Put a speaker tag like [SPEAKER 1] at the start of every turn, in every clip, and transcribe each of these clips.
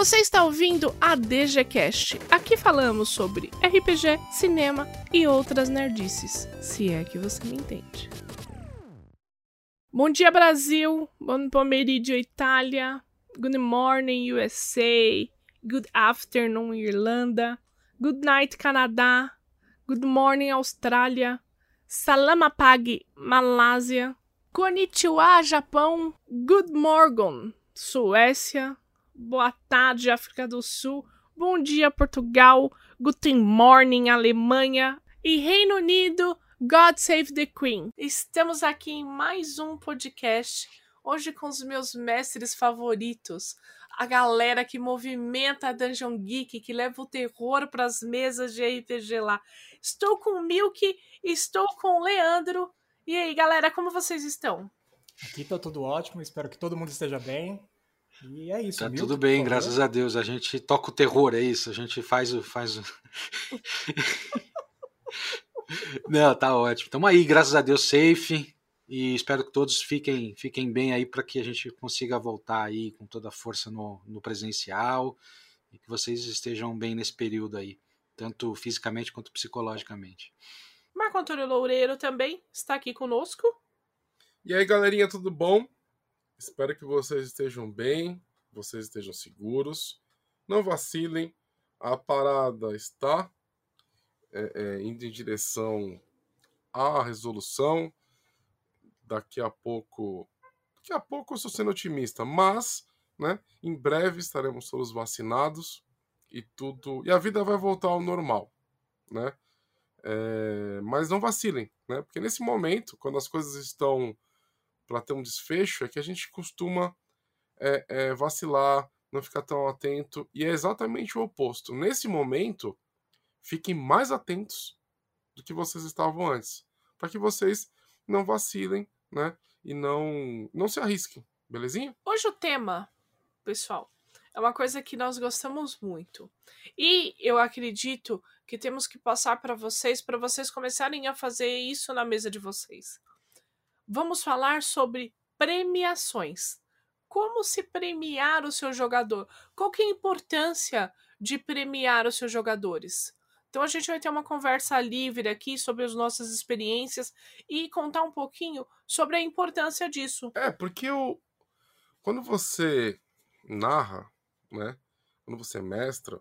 [SPEAKER 1] Você está ouvindo a DGCast. Aqui falamos sobre RPG, cinema e outras nerdices, se é que você me entende. Bom dia, Brasil. Bom pomeriggio, Itália. Good morning, USA. Good afternoon, Irlanda. Good night, Canadá. Good morning, Austrália. Salamapag, Malásia. Konnichiwa, Japão. Good morning, Suécia. Boa tarde, África do Sul. Bom dia, Portugal. Guten morning, Alemanha. E Reino Unido. God Save the Queen. Estamos aqui em mais um podcast. Hoje com os meus mestres favoritos. A galera que movimenta a Dungeon Geek, que leva o terror para as mesas de RPG lá. Estou com o Milk, estou com o Leandro. E aí, galera, como vocês estão?
[SPEAKER 2] Aqui tá tudo ótimo, espero que todo mundo esteja bem. E é isso.
[SPEAKER 3] Tá Milton, tudo bem, graças a Deus. A gente toca o terror, é isso. A gente faz o. Faz o... Não, tá ótimo. Tamo aí, graças a Deus, safe. E espero que todos fiquem, fiquem bem aí para que a gente consiga voltar aí com toda a força no, no presencial e que vocês estejam bem nesse período aí, tanto fisicamente quanto psicologicamente.
[SPEAKER 1] Marco Antônio Loureiro também está aqui conosco.
[SPEAKER 4] E aí, galerinha, tudo bom? Espero que vocês estejam bem, vocês estejam seguros. Não vacilem, a parada está é, é, indo em direção à resolução. Daqui a pouco. Daqui a pouco eu estou sendo otimista, mas né, em breve estaremos todos vacinados e tudo. E a vida vai voltar ao normal. Né? É, mas não vacilem, né? Porque nesse momento, quando as coisas estão para ter um desfecho é que a gente costuma é, é, vacilar, não ficar tão atento, e é exatamente o oposto. Nesse momento, fiquem mais atentos do que vocês estavam antes, para que vocês não vacilem, né? E não, não se arrisquem, belezinha?
[SPEAKER 1] Hoje o tema, pessoal, é uma coisa que nós gostamos muito. E eu acredito que temos que passar para vocês, para vocês começarem a fazer isso na mesa de vocês vamos falar sobre premiações. Como se premiar o seu jogador? Qual que é a importância de premiar os seus jogadores? Então a gente vai ter uma conversa livre aqui sobre as nossas experiências e contar um pouquinho sobre a importância disso.
[SPEAKER 4] É, porque o... quando você narra, né? Quando você mestra,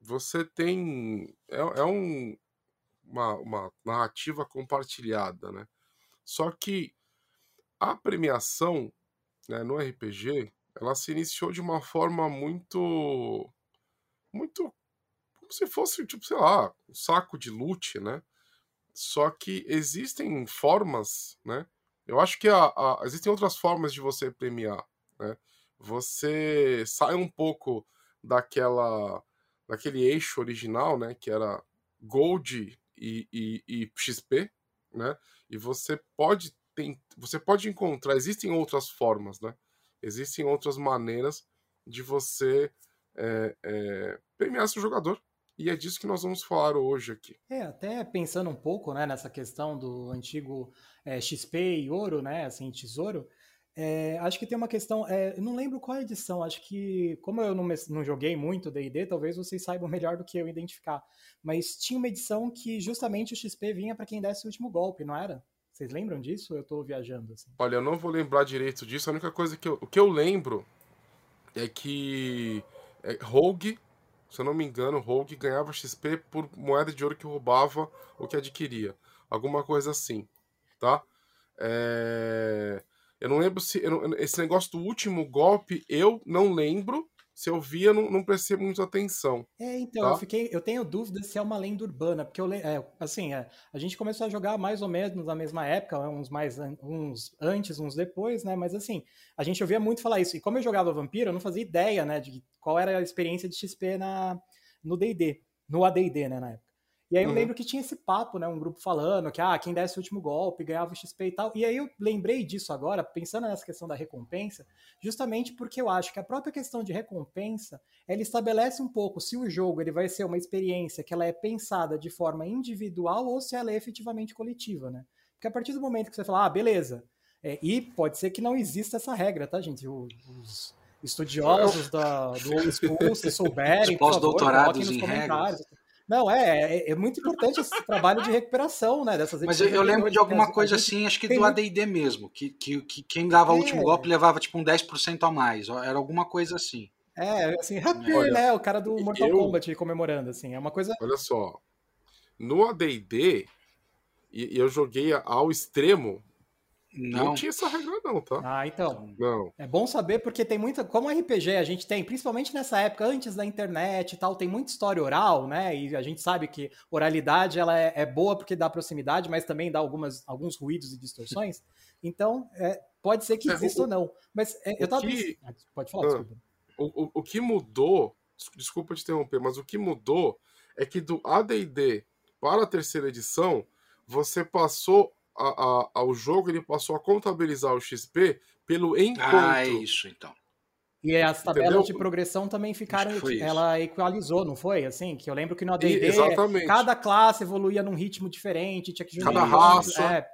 [SPEAKER 4] você tem. É, é um, uma, uma narrativa compartilhada, né? Só que a premiação né, no RPG ela se iniciou de uma forma muito muito como se fosse tipo sei lá um saco de loot né? Só que existem formas né? Eu acho que a, a, existem outras formas de você premiar né? Você sai um pouco daquela daquele eixo original né? Que era gold e, e, e XP né? E você pode tem, você pode encontrar, existem outras formas, né? Existem outras maneiras de você é, é, premiar seu jogador. E é disso que nós vamos falar hoje aqui.
[SPEAKER 2] É, até pensando um pouco né, nessa questão do antigo é, XP e ouro, né? Assim, tesouro. É, acho que tem uma questão, é, eu não lembro qual é a edição, acho que, como eu não, não joguei muito DD, talvez vocês saibam melhor do que eu identificar. Mas tinha uma edição que justamente o XP vinha para quem desse o último golpe, não era? Vocês lembram disso eu tô viajando? Assim?
[SPEAKER 4] Olha, eu não vou lembrar direito disso. A única coisa que eu, o que eu lembro é que é, Rogue, se eu não me engano, Rogue ganhava XP por moeda de ouro que roubava ou que adquiria. Alguma coisa assim, tá? É... Eu não lembro se. Não, esse negócio do último golpe, eu não lembro se eu via, não, não prestei muita atenção.
[SPEAKER 2] É, então, tá? eu fiquei. Eu tenho dúvida se é uma lenda urbana, porque eu é, assim, é, a gente começou a jogar mais ou menos na mesma época, né, uns mais uns antes, uns depois, né? Mas assim, a gente ouvia muito falar isso. E como eu jogava Vampiro, eu não fazia ideia, né, de qual era a experiência de XP na, no DD, no ADD, né, na época. E aí eu uhum. lembro que tinha esse papo, né? Um grupo falando que ah, quem desse o último golpe ganhava XP e tal. E aí eu lembrei disso agora, pensando nessa questão da recompensa, justamente porque eu acho que a própria questão de recompensa, ela estabelece um pouco se o jogo ele vai ser uma experiência que ela é pensada de forma individual ou se ela é efetivamente coletiva, né? Porque a partir do momento que você fala, ah, beleza, é, e pode ser que não exista essa regra, tá, gente? Os, estudiosos da, do old school, se souberem,
[SPEAKER 3] pós-doutorados em regras.
[SPEAKER 2] Não, é, é, é, muito importante esse trabalho de recuperação, né? Dessas
[SPEAKER 3] Mas eu, eu lembro de alguma coisa assim, acho que do ADD mesmo, que, que, que quem dava é. o último golpe levava tipo um 10% a mais. Era alguma coisa assim.
[SPEAKER 2] É, assim, Happy, Olha, né? O cara do Mortal eu, Kombat comemorando, assim. É uma coisa.
[SPEAKER 4] Olha só. No ADD, e, eu joguei ao extremo não. não tinha essa regra, não, tá?
[SPEAKER 2] Ah, então.
[SPEAKER 4] Não.
[SPEAKER 2] É bom saber porque tem muita. Como RPG a gente tem, principalmente nessa época, antes da internet e tal, tem muita história oral, né? E a gente sabe que oralidade ela é, é boa porque dá proximidade, mas também dá algumas, alguns ruídos e distorções. Então, é, pode ser que é, exista o, ou não. Mas é, eu tava. Que... Ah, pode falar, ah, desculpa.
[SPEAKER 4] O, o, o que mudou, desculpa te interromper, mas o que mudou é que do ADD para a terceira edição, você passou a, a, ao jogo, ele passou a contabilizar o XP pelo encontro. Ah,
[SPEAKER 3] é isso, então.
[SPEAKER 2] E as tabelas Entendeu? de progressão também ficaram. Ela equalizou, não foi? Assim, que eu lembro que no ADD cada classe evoluía num ritmo diferente, tinha que
[SPEAKER 4] Cada raça. É.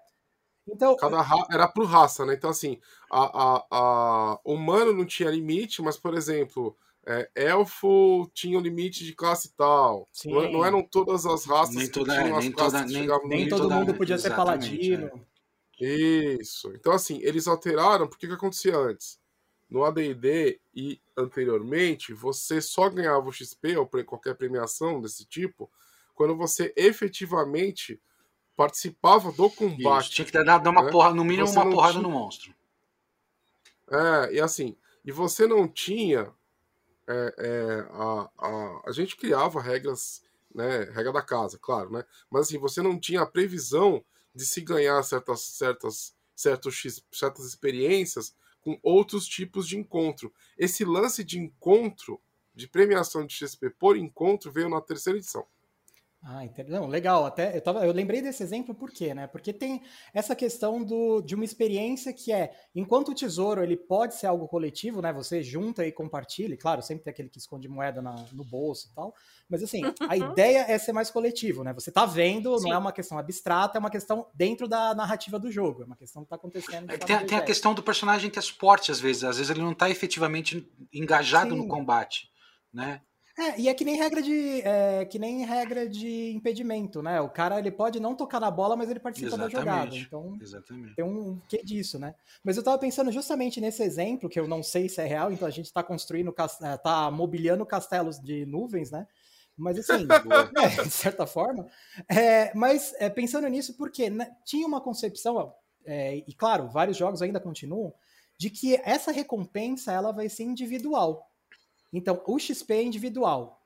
[SPEAKER 4] Então, cada ra... era por raça, né? Então, assim, a, a, a humano não tinha limite, mas, por exemplo, é, elfo tinha um limite de classe tal. Não, não, eram todas as raças
[SPEAKER 3] nem toda, que tinham as classes
[SPEAKER 2] toda, nem, nem, nem todo toda, mundo podia ser paladino.
[SPEAKER 4] É. Isso. Então, assim, eles alteraram, porque que acontecia antes? No AD&D e anteriormente, você só ganhava o XP ou qualquer premiação desse tipo quando você efetivamente participava do combate. Isso,
[SPEAKER 3] tinha que dar, dar uma né? porra, no mínimo você uma porrada tinha... no monstro.
[SPEAKER 4] É, e assim, e você não tinha é, é, a, a, a gente criava regras, né, regra da casa, claro, né? Mas assim, você não tinha a previsão de se ganhar certas, certas, certos, certas experiências com outros tipos de encontro. Esse lance de encontro, de premiação de XP por encontro, veio na terceira edição.
[SPEAKER 2] Ah, não, legal. Até eu, tava, eu lembrei desse exemplo por quê, né? Porque tem essa questão do, de uma experiência que é, enquanto o tesouro ele pode ser algo coletivo, né? Você junta e compartilha, claro, sempre tem aquele que esconde moeda na, no bolso e tal. Mas assim, a ideia é ser mais coletivo, né? Você tá vendo, Sim. não é uma questão abstrata, é uma questão dentro da narrativa do jogo, é uma questão que tá acontecendo.
[SPEAKER 3] É, tem, tem a questão do personagem que é suporte, às vezes. Às vezes ele não tá efetivamente engajado Sim. no combate, né?
[SPEAKER 2] É, e é que nem regra de é, que nem regra de impedimento, né? O cara ele pode não tocar na bola, mas ele participa Exatamente. da jogada. Então
[SPEAKER 3] Exatamente.
[SPEAKER 2] tem um quê disso, né? Mas eu tava pensando justamente nesse exemplo, que eu não sei se é real, então a gente tá construindo, é, tá mobiliando castelos de nuvens, né? Mas assim, é, de certa forma. É, mas é, pensando nisso, porque né, tinha uma concepção, é, e claro, vários jogos ainda continuam, de que essa recompensa ela vai ser individual. Então, o XP é individual.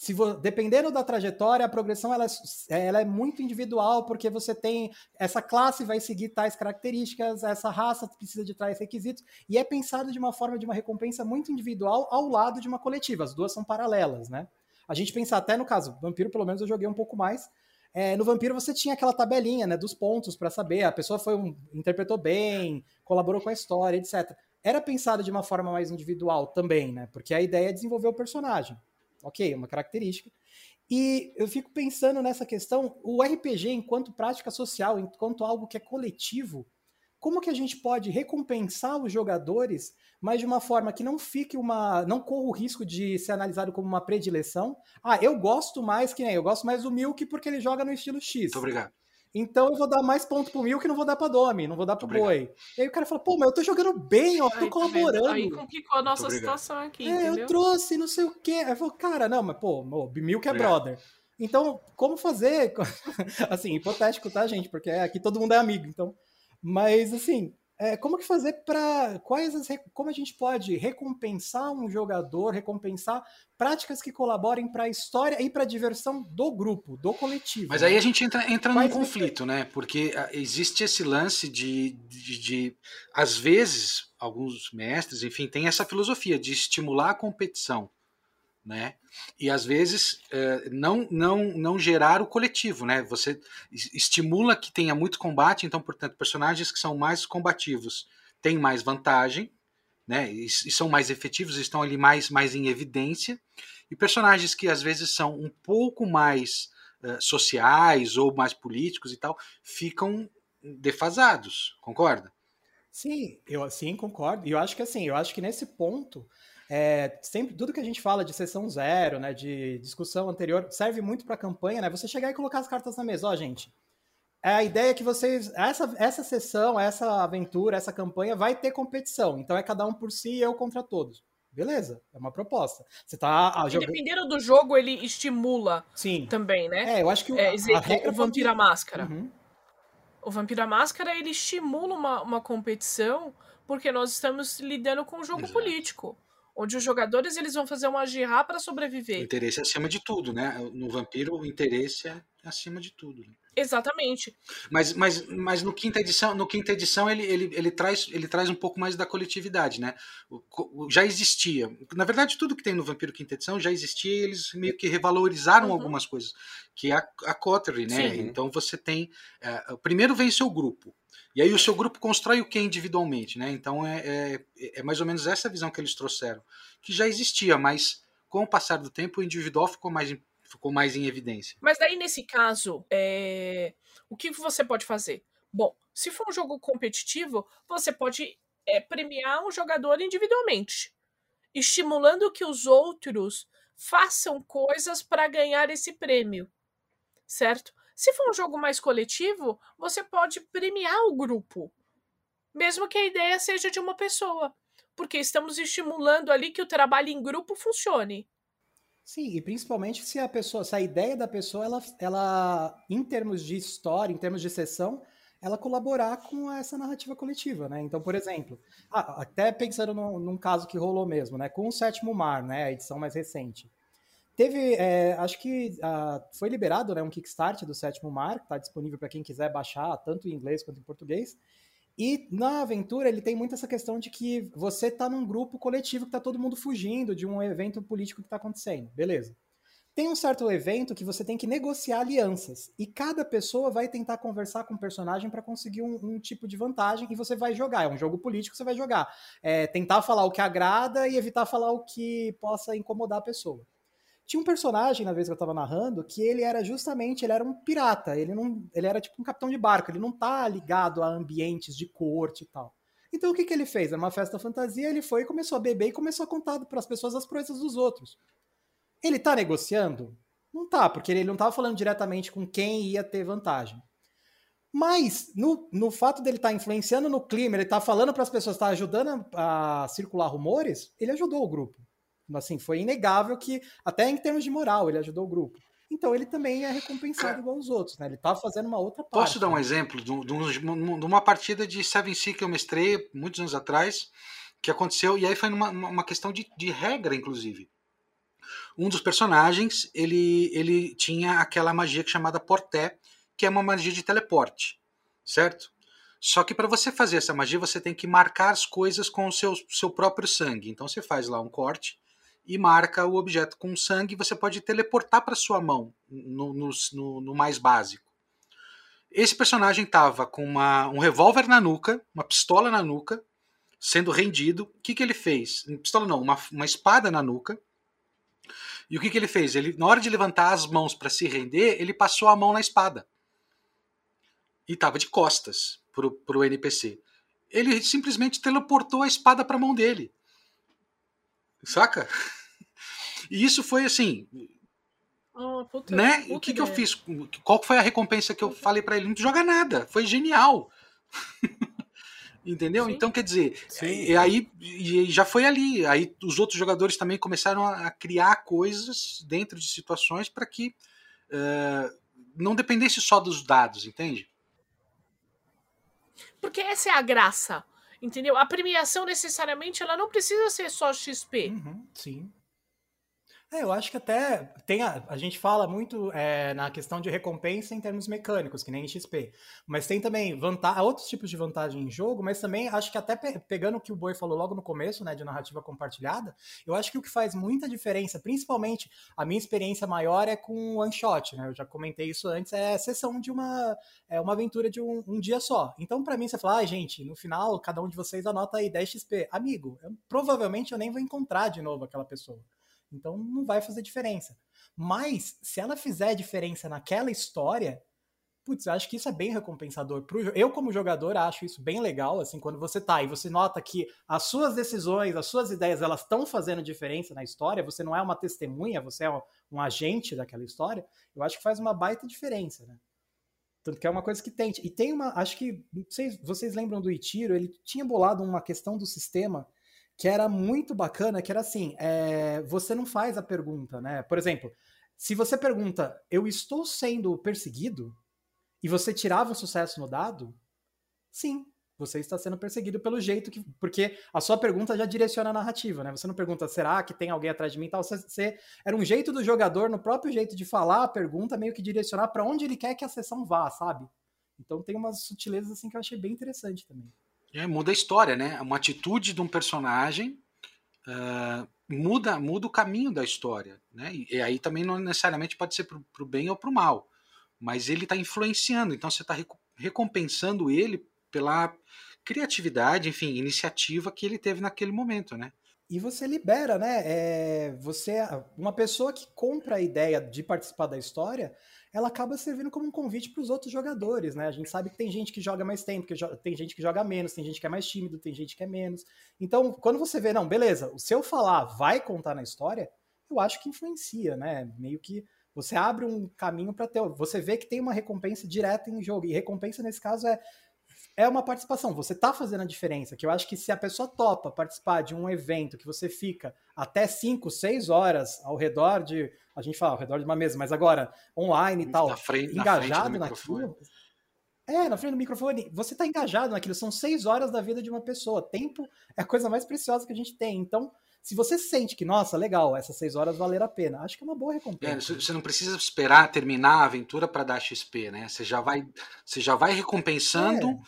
[SPEAKER 2] Se dependendo da trajetória, a progressão ela é, ela é muito individual, porque você tem essa classe vai seguir tais características, essa raça precisa de tais requisitos, e é pensado de uma forma de uma recompensa muito individual ao lado de uma coletiva. As duas são paralelas, né? A gente pensa até no caso, Vampiro, pelo menos eu joguei um pouco mais. É, no Vampiro você tinha aquela tabelinha né, dos pontos para saber, a pessoa foi um, interpretou bem, colaborou com a história, etc era pensado de uma forma mais individual também, né? Porque a ideia é desenvolver o personagem. Ok, uma característica. E eu fico pensando nessa questão, o RPG enquanto prática social, enquanto algo que é coletivo, como que a gente pode recompensar os jogadores, mas de uma forma que não fique uma. não corra o risco de ser analisado como uma predileção. Ah, eu gosto mais que nem eu gosto mais do Milk porque ele joga no estilo X.
[SPEAKER 3] Muito obrigado.
[SPEAKER 2] Então eu vou dar mais ponto pro Mil que não vou dar pra Domi, não vou dar pro Boi. E aí o cara fala, pô, mas eu tô jogando bem, ó, tô Ai, colaborando.
[SPEAKER 1] Aí complicou a nossa situação aqui, é, entendeu?
[SPEAKER 2] eu trouxe, não sei o quê. Aí eu falo, cara, não, mas pô, o Milk é brother. Então, como fazer? assim, hipotético, tá, gente? Porque aqui todo mundo é amigo, então. Mas, assim, é, como que fazer para quais as, como a gente pode recompensar um jogador, recompensar práticas que colaborem para a história e para a diversão do grupo, do coletivo.
[SPEAKER 3] Mas aí a gente entra, entra num conflito, né? Porque ah, existe esse lance de, de, de, às vezes, alguns mestres, enfim, tem essa filosofia de estimular a competição né? E às vezes é, não, não, não gerar o coletivo, né? Você estimula que tenha muito combate, então, portanto, personagens que são mais combativos têm mais vantagem, né? E, e são mais efetivos, estão ali mais, mais em evidência. E personagens que às vezes são um pouco mais uh, sociais ou mais políticos e tal, ficam defasados, concorda?
[SPEAKER 2] Sim, eu sim concordo. E eu acho que assim, eu acho que nesse ponto, é, sempre tudo que a gente fala de sessão zero, né, de discussão anterior, serve muito para a campanha, né? Você chegar e colocar as cartas na mesa, ó, gente. É a ideia é que vocês essa essa sessão, essa aventura, essa campanha vai ter competição. Então é cada um por si e eu contra todos. Beleza, é uma proposta. Você tá
[SPEAKER 1] ah, jogando... Dependendo do jogo, ele estimula
[SPEAKER 2] Sim.
[SPEAKER 1] também, né?
[SPEAKER 2] É, eu acho que o,
[SPEAKER 1] é, exemplo, o Vampira Máscara.
[SPEAKER 2] Uhum.
[SPEAKER 1] O Vampira Máscara, ele estimula uma, uma competição porque nós estamos lidando com um jogo Exato. político onde os jogadores eles vão fazer uma girra para sobreviver.
[SPEAKER 3] O interesse é acima de tudo, né? No vampiro o interesse é acima de tudo. Né?
[SPEAKER 1] Exatamente.
[SPEAKER 3] Mas, mas, mas no quinta edição, no quinta edição ele, ele, ele, traz, ele traz um pouco mais da coletividade, né? O, o, já existia. Na verdade, tudo que tem no Vampiro Quinta Edição já existia e eles meio que revalorizaram uhum. algumas coisas. Que é a, a Coterie, né? Sim. Então você tem. É, primeiro vem seu grupo. E aí o seu grupo constrói o que individualmente, né? Então é, é, é, mais ou menos essa visão que eles trouxeram, que já existia, mas com o passar do tempo o individual ficou mais, ficou mais em evidência.
[SPEAKER 1] Mas daí nesse caso, é... o que você pode fazer? Bom, se for um jogo competitivo, você pode é, premiar um jogador individualmente, estimulando que os outros façam coisas para ganhar esse prêmio, certo? Se for um jogo mais coletivo, você pode premiar o grupo, mesmo que a ideia seja de uma pessoa, porque estamos estimulando ali que o trabalho em grupo funcione.
[SPEAKER 2] Sim, e principalmente se a pessoa, se a ideia da pessoa, ela, ela em termos de história, em termos de sessão, ela colaborar com essa narrativa coletiva, né? Então, por exemplo, até pensando num, num, caso que rolou mesmo, né? Com o Sétimo Mar, né? A edição mais recente. Teve, é, acho que foi liberado né, um Kickstart do Sétimo Mar, que está disponível para quem quiser baixar, tanto em inglês quanto em português. E na aventura ele tem muito essa questão de que você está num grupo coletivo que está todo mundo fugindo de um evento político que está acontecendo. Beleza. Tem um certo evento que você tem que negociar alianças. E cada pessoa vai tentar conversar com o personagem para conseguir um, um, tipo de vantagem e você vai jogar. É um jogo político, você vai jogar. É, tentar falar o que agrada e evitar falar o que possa incomodar a pessoa. Tinha um personagem, na vez que eu tava narrando, que ele era justamente, ele era um pirata, ele não, ele era tipo um capitão de barco, ele não tá ligado a ambientes de corte e tal. Então o que que ele fez? Era uma festa fantasia, ele foi e começou a beber e começou a contar para as pessoas as proezas dos outros. Ele tá negociando? Não tá, porque ele não tava falando diretamente com quem ia ter vantagem. Mas, no, no fato dele estar tá influenciando no clima, ele tá falando para as pessoas, tá ajudando a, a circular rumores, ele ajudou o grupo assim, foi inegável que, até em termos de moral, ele ajudou o grupo. Então ele também é recompensado igual os outros, né? Ele estava tá fazendo uma outra parte.
[SPEAKER 3] Posso dar um né? exemplo de, de, uma partida de Seven Sea que eu mestrei muitos anos atrás, que aconteceu, e aí foi numa, uma questão de, de regra, inclusive. Um dos personagens, ele, ele tinha aquela magia chamada Porté, que é uma magia de teleporte, certo? Só que para você fazer essa magia, você tem que marcar as coisas com o seu, seu próprio sangue. Então você faz lá um corte, e marca o objeto com sangue, você pode teleportar para sua mão no, no, no, mais básico. Esse personagem estava com uma, um revólver na nuca, uma pistola na nuca, sendo rendido. O que, que ele fez? Pistola não, uma, uma espada na nuca. E o que, que ele fez? Ele, na hora de levantar as mãos para se render, ele passou a mão na espada. E estava de costas para o NPC. Ele simplesmente teleportou a espada para a mão dele. Saca? E isso foi assim.
[SPEAKER 1] Oh, puta,
[SPEAKER 3] né? Puta o que, que eu fiz? Qual foi a recompensa que eu falei para ele? Não joga nada. Foi genial. Entendeu? Sim. Então, quer dizer, Sim. e aí e já foi ali. Aí os outros jogadores também começaram a criar coisas dentro de situações para que uh, não dependesse só dos dados, entende?
[SPEAKER 1] Porque essa é a graça, entendeu? A premiação necessariamente ela não precisa ser só XP.
[SPEAKER 2] Uhum, sim. É, eu acho que até tem a, a gente fala muito é, na questão de recompensa em termos mecânicos, que nem em XP. Mas tem também vantagem, outros tipos de vantagem em jogo, mas também acho que até pe pegando o que o Boi falou logo no começo, né, de narrativa compartilhada, eu acho que o que faz muita diferença, principalmente a minha experiência maior é com one shot, né? Eu já comentei isso antes, é a sessão de uma, é uma aventura de um, um dia só. Então, para mim, você fala, ah, gente, no final, cada um de vocês anota aí 10 XP. Amigo, eu, provavelmente eu nem vou encontrar de novo aquela pessoa. Então não vai fazer diferença. Mas se ela fizer diferença naquela história, putz, acho que isso é bem recompensador. Pro, eu, como jogador, acho isso bem legal, assim, quando você tá e você nota que as suas decisões, as suas ideias, elas estão fazendo diferença na história, você não é uma testemunha, você é um, um, agente daquela história, eu acho que faz uma baita diferença, né? Tanto que é uma coisa que tem. E tem uma, acho que, sei, vocês lembram do Itiro, ele tinha bolado uma questão do sistema que era muito bacana, que era assim, é, você não faz a pergunta, né? Por exemplo, se você pergunta, eu estou sendo perseguido, e você tirava um sucesso no dado, sim, você está sendo perseguido pelo jeito que. Porque a sua pergunta já direciona a narrativa, né? Você não pergunta, será que tem alguém atrás de mim tal? Você, você era um jeito do jogador, no próprio jeito de falar a pergunta, meio que direcionar para onde ele quer que a sessão vá, sabe? Então tem umas sutilezas assim que eu achei bem interessante também.
[SPEAKER 3] É, muda a história, né? Uma atitude de um personagem uh, muda, muda o caminho da história, né? E, e aí também não necessariamente pode ser para o bem ou para o mal mas ele está influenciando, então você está recompensando ele pela criatividade, enfim, iniciativa que ele teve naquele momento, né?
[SPEAKER 2] E você libera, né? É, você, uma pessoa que compra a ideia de participar da história, ela acaba servindo como um convite para os outros jogadores, né? A gente sabe que tem gente que joga mais tempo, que tem gente que joga menos, tem gente que é mais tímido, tem gente que é menos. Então, quando você vê, não, beleza, o seu falar vai contar na história, eu acho que influencia, né? Meio que você abre um caminho para ter. Você vê que tem uma recompensa direta em jogo. E recompensa, nesse caso, é, é uma participação. Você está fazendo a diferença. Que eu acho que se a pessoa topa participar de um evento que você fica até 5, 6 horas ao redor de. A gente fala ao redor de uma mesa, mas agora online e tal,
[SPEAKER 3] na frente,
[SPEAKER 2] engajado
[SPEAKER 3] na
[SPEAKER 2] naquilo. É, na frente do microfone. Você está engajado naquilo. São seis horas da vida de uma pessoa. Tempo é a coisa mais preciosa que a gente tem. Então, se você sente que, nossa, legal, essas seis horas valeram a pena, acho que é uma boa recompensa.
[SPEAKER 3] É, você não precisa esperar terminar a aventura para dar XP, né? Você já vai, você já vai recompensando é.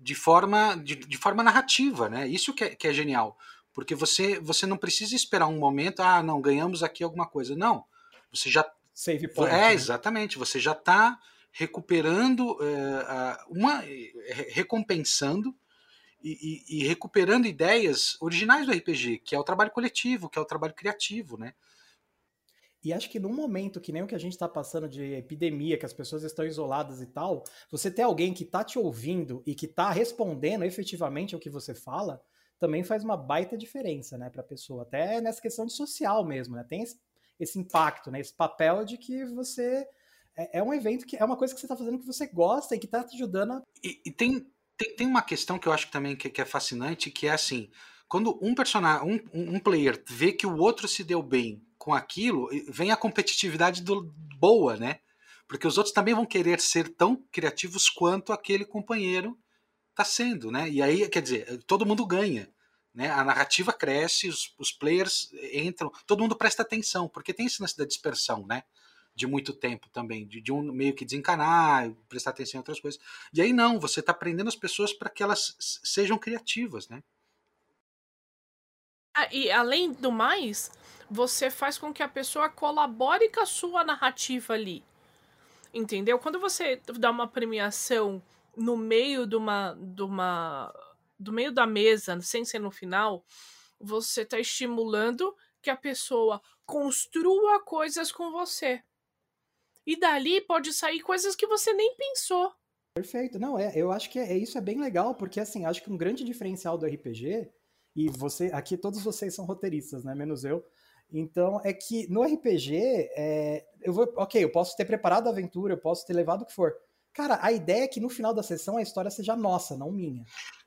[SPEAKER 3] De, forma, de, de, forma narrativa, né? Isso que é, que é genial. Porque você, você não precisa esperar um momento, ah, não, ganhamos aqui alguma coisa. Não. Você já.
[SPEAKER 2] Save point.
[SPEAKER 3] É,
[SPEAKER 2] né?
[SPEAKER 3] exatamente. Você já está recuperando é, uma. recompensando e, e, e, recuperando ideias originais do RPG, que é o trabalho coletivo, que é o trabalho criativo, né?
[SPEAKER 2] E acho que num momento que nem o que a gente está passando de epidemia, que as pessoas estão isoladas e tal, você ter alguém que está te ouvindo e que está respondendo efetivamente ao que você fala, também faz uma baita diferença, né, para a pessoa. Até nessa questão de social mesmo, né? Tem esse, esse impacto, né? Esse papel de que você é, é um evento que é uma coisa que você está fazendo que você gosta e que está te ajudando a...
[SPEAKER 3] e, e tem tem, tem uma questão que eu acho que também que, que é fascinante, que é assim, quando um personagem, um, um player vê que o outro se deu bem com aquilo, vem a competitividade do, boa, né? Porque os outros também vão querer ser tão criativos quanto aquele companheiro está sendo, né? E aí, quer dizer, todo mundo ganha. Né? A narrativa cresce, os, os players entram, todo mundo presta atenção, porque tem esse lance da dispersão, né? de muito tempo também, de, de, um meio que desencanar, prestar atenção em outras coisas. E aí não, você está aprendendo as pessoas para que elas sejam criativas, né?
[SPEAKER 1] Ah, e além do mais, você faz com que a pessoa colabore com a sua narrativa ali. Entendeu? Quando você dá uma premiação no meio de uma, de uma do meio da mesa, sem ser no final, você está estimulando que a pessoa construa coisas com você. E dali pode sair coisas que você nem pensou.
[SPEAKER 2] Perfeito. Não, é, eu acho que é, isso é bem legal, porque assim, acho que um grande diferencial do RPG, e você, aqui todos vocês são roteiristas, né? Menos eu. Então, é que no RPG, é, eu vou, ok, eu posso ter preparado a aventura, eu posso ter levado o que for. Cara, a ideia é que no final da sessão a história seja nossa, não minha.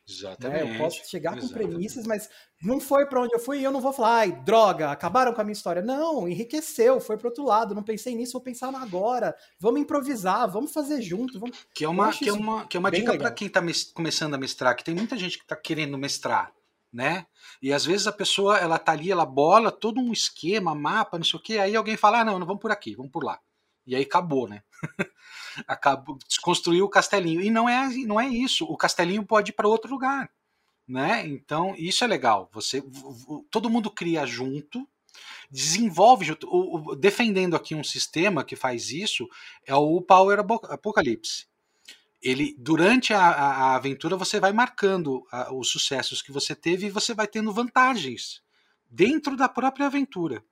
[SPEAKER 3] Exatamente.
[SPEAKER 2] Né? Eu posso chegar com premissas, mas não foi para onde eu fui e eu não vou falar, ai, droga, acabaram com a minha história. Não, enriqueceu, foi pro outro lado, não pensei nisso, vou pensar agora. Vamos improvisar, vamos fazer junto. Vamos...
[SPEAKER 3] Que é uma, que é uma, que é uma dica para quem está começando a mestrar, que tem muita gente que está querendo mestrar, né? E às vezes a pessoa, ela tá ali, ela bola todo um esquema, mapa, não sei o quê, aí alguém fala, ah, não, não vamos por aqui, vamos por lá. E aí acabou, né? acabou, desconstruiu o castelinho. E não é, não é isso. O castelinho pode ir para outro lugar. Né? Então, isso é legal. Você, todo mundo cria junto, desenvolve junto. O, o, defendendo aqui um sistema que faz isso é o Power Apocalypse. Ele, durante a, a aventura, você vai marcando a, os sucessos que você teve e você vai tendo vantagens dentro da própria aventura.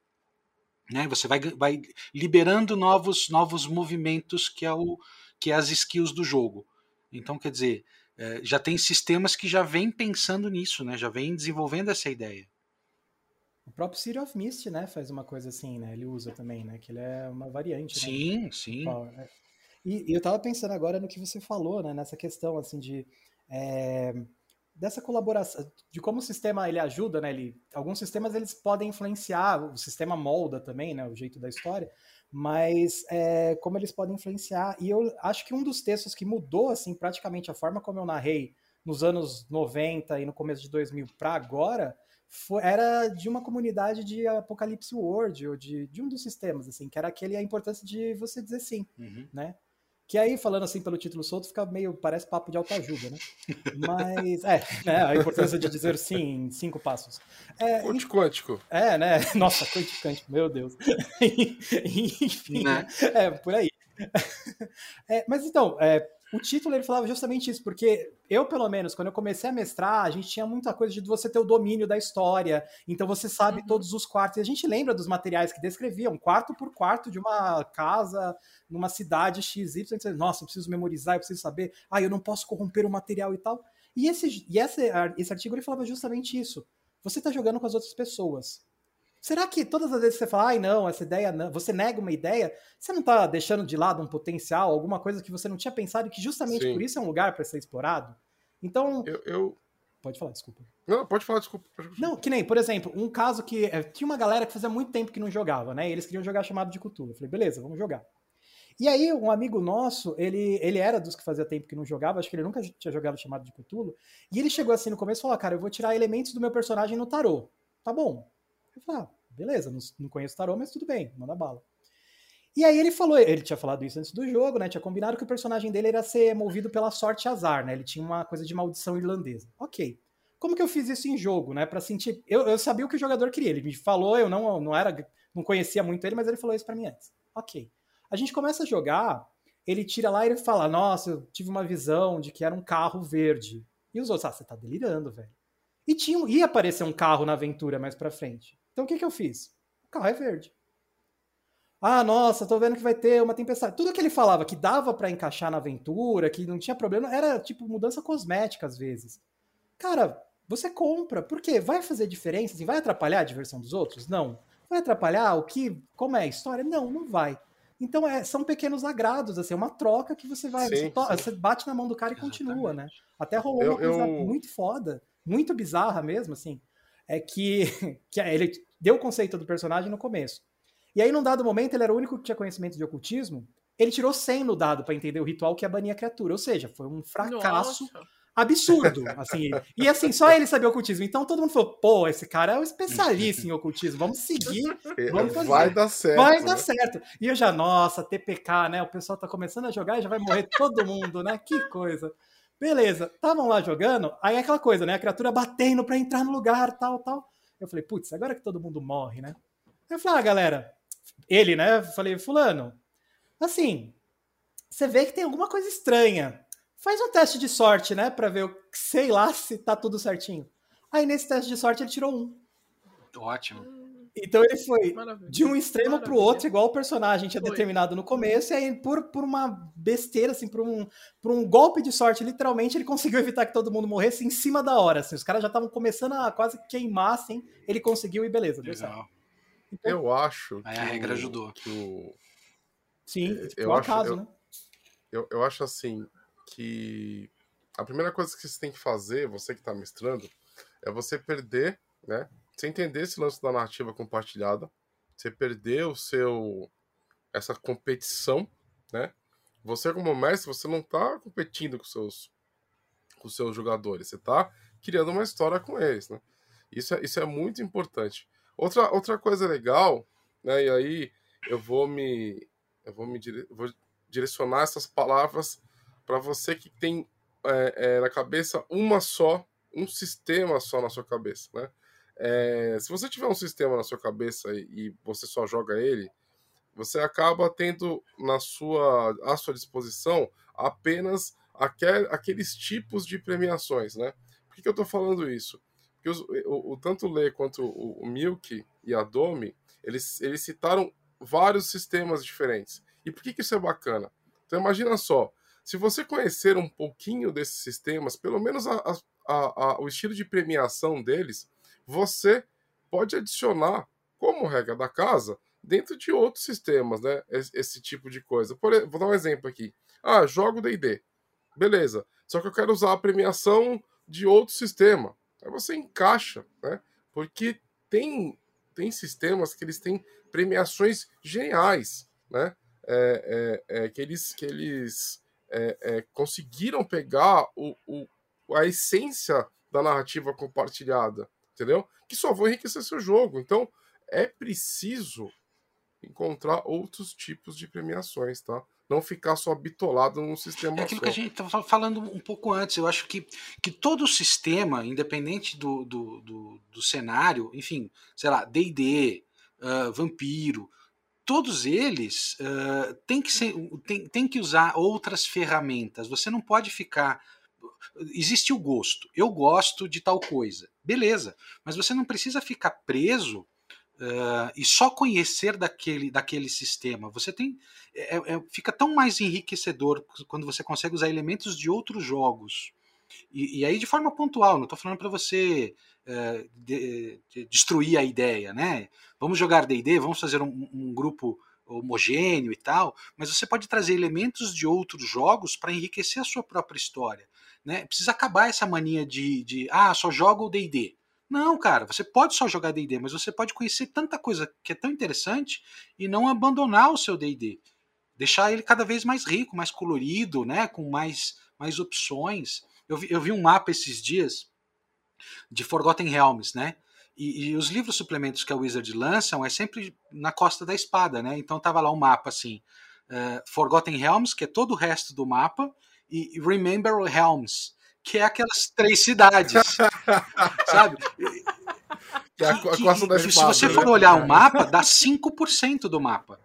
[SPEAKER 3] Né? Você vai, vai liberando novos, novos movimentos que é o que é as skills do jogo. Então, quer dizer, é, já tem sistemas que já vêm pensando nisso, né? Já vem desenvolvendo essa ideia.
[SPEAKER 2] O próprio City of Mist, né, faz uma coisa assim, né? Ele usa também, né? Que ele é uma variante.
[SPEAKER 3] Sim,
[SPEAKER 2] né?
[SPEAKER 3] sim.
[SPEAKER 2] É. E, e, eu tava pensando agora no que você falou, né? Nessa questão, assim, de... É, dessa colaboração, de como o sistema ele ajuda, né? Ele, alguns sistemas eles podem influenciar, o sistema molda também, né? O jeito da história, mas é, como eles podem influenciar. E eu acho que um dos textos que mudou, assim, praticamente a forma como eu narrei nos anos 90 e no começo de 2000 para agora, foi, era de uma comunidade de Apocalipse World, ou de, de um dos sistemas, assim, que era aquele a importância de você dizer sim, uhum. né? Que aí, falando assim pelo título solto, fica meio. parece papo de autoajuda, né? Mas. É, né? A importância de dizer sim em cinco passos. É,
[SPEAKER 4] Conte quântico.
[SPEAKER 2] É, né? Nossa, quântico, meu Deus. Enfim, né? é, por aí. É, mas então, é, o título ele falava justamente isso, porque eu, pelo menos, quando eu comecei a mestrar, a gente tinha muita coisa de você ter o domínio da história, então você sabe uhum. todos os quartos. E a gente lembra dos materiais que descreviam quarto por quarto de uma casa numa cidade XY. Você, Nossa, eu preciso memorizar, eu preciso saber. Ah, eu não posso corromper o material e tal. E esse, e esse, esse artigo ele falava justamente isso. Você está jogando com as outras pessoas. Será que todas as vezes que você fala, ai não, essa ideia não, você nega uma ideia, você não está deixando de lado um potencial, alguma coisa que você não tinha pensado e que justamente Sim. por isso é um lugar para ser explorado? Então.
[SPEAKER 4] Eu, eu,
[SPEAKER 2] Pode falar, desculpa.
[SPEAKER 4] Não, pode falar, desculpa.
[SPEAKER 2] Não, que nem, por exemplo, um caso que é, tinha uma galera que fazia muito tempo que não jogava, né? E eles queriam jogar chamado de Cthulhu. Eu falei, beleza, vamos jogar. E aí, um amigo nosso, ele, ele era dos que fazia tempo que não jogava, acho que ele nunca tinha jogado chamado de Cthulhu, e ele chegou assim no começo e falou: Cara, eu vou tirar elementos do meu personagem no tarô. Tá bom. Eu falei, ah, beleza, não, não conheço tarô, mas tudo bem, manda bala. E aí ele falou, ele tinha falado isso antes do jogo, né? Tinha combinado que o personagem dele era ser movido pela sorte azar, né? Ele tinha uma coisa de maldição irlandesa. Ok. Como que eu fiz isso em jogo, né? Para sentir. Eu, eu sabia o que o jogador queria. Ele me falou, eu não, não era. não conhecia muito ele, mas ele falou isso para mim antes. Ok. A gente começa a jogar, ele tira lá e ele fala: Nossa, eu tive uma visão de que era um carro verde. E os outros, ah, você tá delirando, velho. E tinha, ia aparecer um carro na aventura mais pra frente. Então o que, que eu fiz? O carro é verde. Ah, nossa, tô vendo que vai ter uma tempestade. Tudo que ele falava que dava para encaixar na aventura, que não tinha problema, era tipo mudança cosmética às vezes. Cara, você compra, por quê? Vai fazer diferença? Assim, vai atrapalhar a diversão dos outros? Não. Vai atrapalhar o que, como é a história? Não, não vai. Então é, são pequenos agrados, assim, é uma troca que você vai, sim, você, to, você, bate na mão do cara e Exatamente. continua, né? Até rolou eu, uma coisa eu... muito foda, muito bizarra mesmo, assim, é que, que ele deu o conceito do personagem no começo. E aí, num dado momento, ele era o único que tinha conhecimento de ocultismo. Ele tirou 100 no dado para entender o ritual que é banir a criatura. Ou seja, foi um fracasso Nossa. absurdo. assim. E assim, só ele sabia ocultismo. Então todo mundo falou: pô, esse cara é um especialista em ocultismo. Vamos seguir.
[SPEAKER 4] É,
[SPEAKER 2] vamos
[SPEAKER 4] fazer. Vai dar certo.
[SPEAKER 2] Vai né? dar certo. E eu já, nossa, TPK, né? O pessoal tá começando a jogar e já vai morrer todo mundo, né? Que coisa. Beleza, estavam lá jogando, aí é aquela coisa, né? A criatura batendo para entrar no lugar, tal, tal. Eu falei, putz, agora que todo mundo morre, né? Aí eu falei, ah, galera, ele, né? Eu falei, fulano, assim, você vê que tem alguma coisa estranha. Faz um teste de sorte, né? Pra ver, sei lá, se tá tudo certinho. Aí nesse teste de sorte ele tirou um.
[SPEAKER 3] Ótimo.
[SPEAKER 2] Então ele foi Maravilha. de um extremo para o outro, igual o personagem tinha foi. determinado no começo, e aí por, por uma besteira, assim, por um, por um golpe de sorte, literalmente, ele conseguiu evitar que todo mundo morresse em cima da hora. Assim, os caras já estavam começando a quase queimar, assim, ele conseguiu e beleza, deu certo.
[SPEAKER 4] Então, eu acho.
[SPEAKER 3] Aí a regra ajudou.
[SPEAKER 4] Que o...
[SPEAKER 2] Sim, é, eu acho, acaso,
[SPEAKER 4] eu,
[SPEAKER 2] né?
[SPEAKER 4] Eu, eu acho assim que a primeira coisa que você tem que fazer, você que está mestrando, é você perder, né? Você entender esse lance da narrativa compartilhada, você perder o seu essa competição, né? Você como mestre, você não está competindo com seus com seus jogadores, você está criando uma história com eles, né? Isso é, isso é muito importante. Outra, outra coisa legal, né? E aí eu vou me eu vou me dire, vou direcionar essas palavras para você que tem é, é, na cabeça uma só, um sistema só na sua cabeça, né? É, se você tiver um sistema na sua cabeça e, você só joga ele, você acaba tendo na sua, à sua disposição apenas aquel, aqueles tipos de premiações, né? Por que, que eu estou falando isso? Porque os, o, o, tanto o Lê quanto o, o Milk e a Domi, eles, eles citaram vários sistemas diferentes. E por que, que isso é bacana? Então imagina só, se você conhecer um pouquinho desses sistemas, pelo menos a, a, a, o estilo de premiação deles, você pode adicionar como regra da casa dentro de outros sistemas, né? Esse, esse tipo de coisa. Por, vou dar um exemplo aqui. Ah, jogo D&D. Beleza. Só que eu quero usar a premiação de outro sistema. Aí você encaixa, né? Porque tem, tem sistemas que eles têm premiações geniais, né? É, é, é, que eles, que eles é, é, conseguiram pegar o, o, a essência da narrativa compartilhada, entendeu? Que só vão enriquecer seu jogo. Então, é preciso encontrar outros tipos de premiações, tá? Não ficar só bitolado num sistema
[SPEAKER 3] É aquilo
[SPEAKER 4] só.
[SPEAKER 3] que a gente estava falando um pouco antes. Eu acho que, que todo sistema, independente do, do, do, do cenário, enfim, sei lá, D&D, uh, Vampiro, todos eles uh, têm, que ser, tem, tem que usar outras ferramentas. Você não pode ficar existe o gosto. Eu gosto de tal coisa. Beleza. Mas você não precisa ficar preso Uh, e só conhecer daquele, daquele sistema. Você tem. É, é, fica tão mais enriquecedor quando você consegue usar elementos de outros jogos. E, e aí, de forma pontual, não estou falando para você uh, de, de destruir a ideia, né? Vamos jogar DD, vamos fazer um, um grupo homogêneo e tal, mas você pode trazer elementos de outros jogos para enriquecer a sua própria história. Né? Precisa acabar essa mania de, de ah, só joga o DD. Não, cara, você pode só jogar D&D, mas você pode conhecer tanta coisa que é tão interessante e não abandonar o seu D&D. Deixar ele cada vez mais rico, mais colorido, né, com mais, mais opções. Eu vi, eu vi um mapa esses dias de Forgotten Realms, né? E, e, os livros suplementos que a Wizard lançam é sempre na costa da espada, né? Então tava lá um mapa assim, uh, Forgotten Realms, que é todo o resto do mapa, e Remember Realms, que é aquelas três cidades, sabe?
[SPEAKER 4] Que é a, a costa da
[SPEAKER 3] Se você for
[SPEAKER 4] né?
[SPEAKER 3] olhar o mapa, dá 5% do mapa.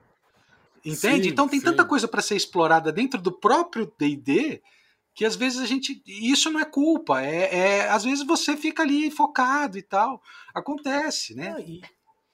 [SPEAKER 3] Entende?
[SPEAKER 4] Sim,
[SPEAKER 3] então tem
[SPEAKER 4] sim.
[SPEAKER 3] tanta coisa para ser explorada dentro do próprio D&D que às vezes a gente isso não é culpa é, é, às vezes você fica ali focado e tal acontece né
[SPEAKER 2] Não, e,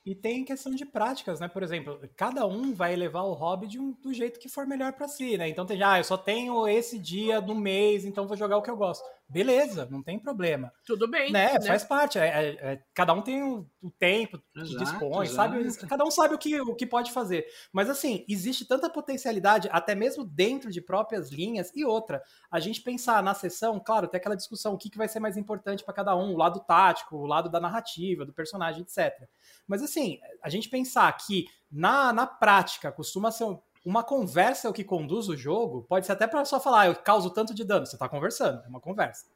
[SPEAKER 2] e tem questão de práticas, né? Por exemplo, cada um vai levar o hobby de um, do jeito que for melhor para si, né? Então tem ah, eu só tenho esse dia do mês, então vou jogar o que eu gosto. Beleza, não tem problema.
[SPEAKER 1] Tudo bem.
[SPEAKER 2] Né?
[SPEAKER 1] né?
[SPEAKER 2] Faz parte. é- é- é- cada um tem o, o tempo que
[SPEAKER 3] Exato,
[SPEAKER 2] dispõe,
[SPEAKER 3] exato.
[SPEAKER 2] sabe? Cada um sabe o que, o que pode fazer. Mas assim, existe tanta potencialidade, até mesmo dentro de próprias linhas, e outra, a gente pensar na sessão, claro, tem aquela discussão, o que, que vai ser mais importante para cada um, o lado tático, o lado da narrativa, do personagem, etc. Mas assim, a gente pensar que na, na prática costuma ser um- uma conversa é o que conduz o jogo, pode ser até para só falar, "Ah, eu causo tanto de dano, você tá conversando, é uma conversa.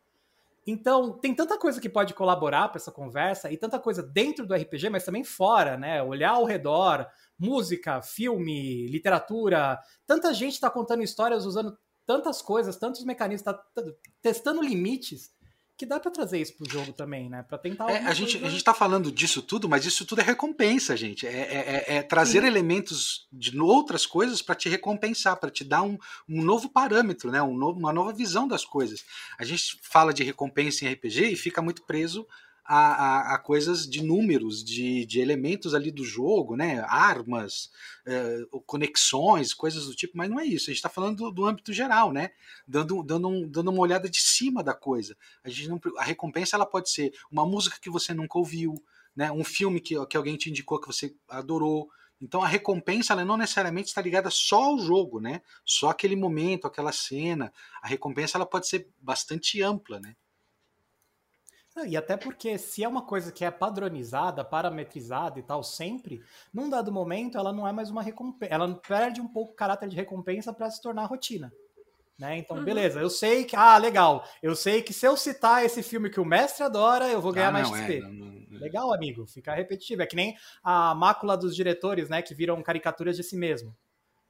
[SPEAKER 2] Então, tem tanta coisa que pode colaborar para essa conversa e tanta coisa dentro do RPG, mas também fora, né? Olhar ao redor, música, filme, literatura. Tanta gente está contando histórias usando tantas coisas, tantos mecanismos, tá t- testando limites, que dá para trazer isso pro jogo também, né? Para tentar.
[SPEAKER 3] É, a, gente,
[SPEAKER 2] coisa-
[SPEAKER 3] a gente tá falando disso tudo, mas isso tudo é recompensa, gente. É, é- é- é trazer
[SPEAKER 2] Sim.
[SPEAKER 3] elementos de outras coisas para te recompensar, para te dar um, um novo parâmetro, né? um novo- uma nova visão das coisas. A gente fala de recompensa em RPG e fica muito preso a, a- a coisas de números, de, de elementos ali do jogo, né? Armas, eh, conexões, coisas do tipo, mas não é isso. A gente está falando do, do âmbito geral, né? Dando, dando, um- dando uma olhada de cima da coisa. A, gente não, a recompensa ela pode ser uma música que você nunca ouviu, né? um filme que, que alguém te indicou que você adorou. Então a recompensa ela não necessariamente está ligada só ao jogo, né? Só aquele momento, aquela cena. A recompensa ela pode ser bastante ampla, né?
[SPEAKER 2] E até porque se é uma coisa que é padronizada, parametrizada e tal, sempre, num dado momento ela não é mais uma recompensa. Ela perde um pouco o caráter de recompensa para se tornar rotina. Né? Então,
[SPEAKER 1] Uhum.
[SPEAKER 2] beleza, eu sei que. Ah, legal. Eu sei que se eu citar esse filme que o mestre adora, eu vou ganhar
[SPEAKER 3] Ah,
[SPEAKER 2] mais
[SPEAKER 3] não,
[SPEAKER 2] XP.
[SPEAKER 3] é, não- não-
[SPEAKER 2] Legal, amigo, fica repetitivo. É que nem a mácula dos diretores, né? Que viram caricaturas de si mesmo.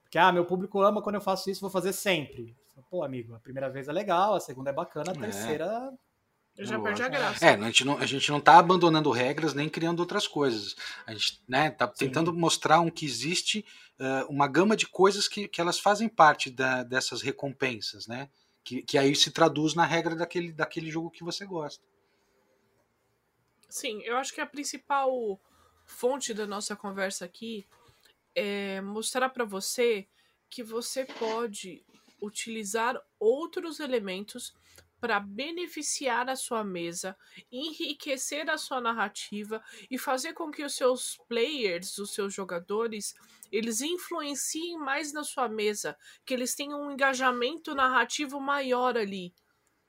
[SPEAKER 2] Porque, ah, meu público ama quando eu faço isso, vou fazer sempre. Pô, amigo, a primeira vez é legal, a segunda é bacana, a
[SPEAKER 3] É.
[SPEAKER 2] terceira.
[SPEAKER 1] Já perde a graça.
[SPEAKER 3] É, a gente, não, a gente não tá abandonando regras nem criando outras coisas. A gente né, tá
[SPEAKER 2] Sim.
[SPEAKER 3] tentando mostrar um que existe eh, uma gama de coisas que, que elas fazem parte da- dessas recompensas, né? Que, que aí se traduz na regra daquele, daquele jogo que você gosta.
[SPEAKER 1] Sim, eu acho que a principal fonte da nossa conversa aqui é mostrar pra você que você pode utilizar outros elementos para beneficiar a sua mesa, enriquecer a sua narrativa e fazer com que os seus players, os seus jogadores, eles influenciem mais na sua mesa, que eles tenham um engajamento narrativo maior ali.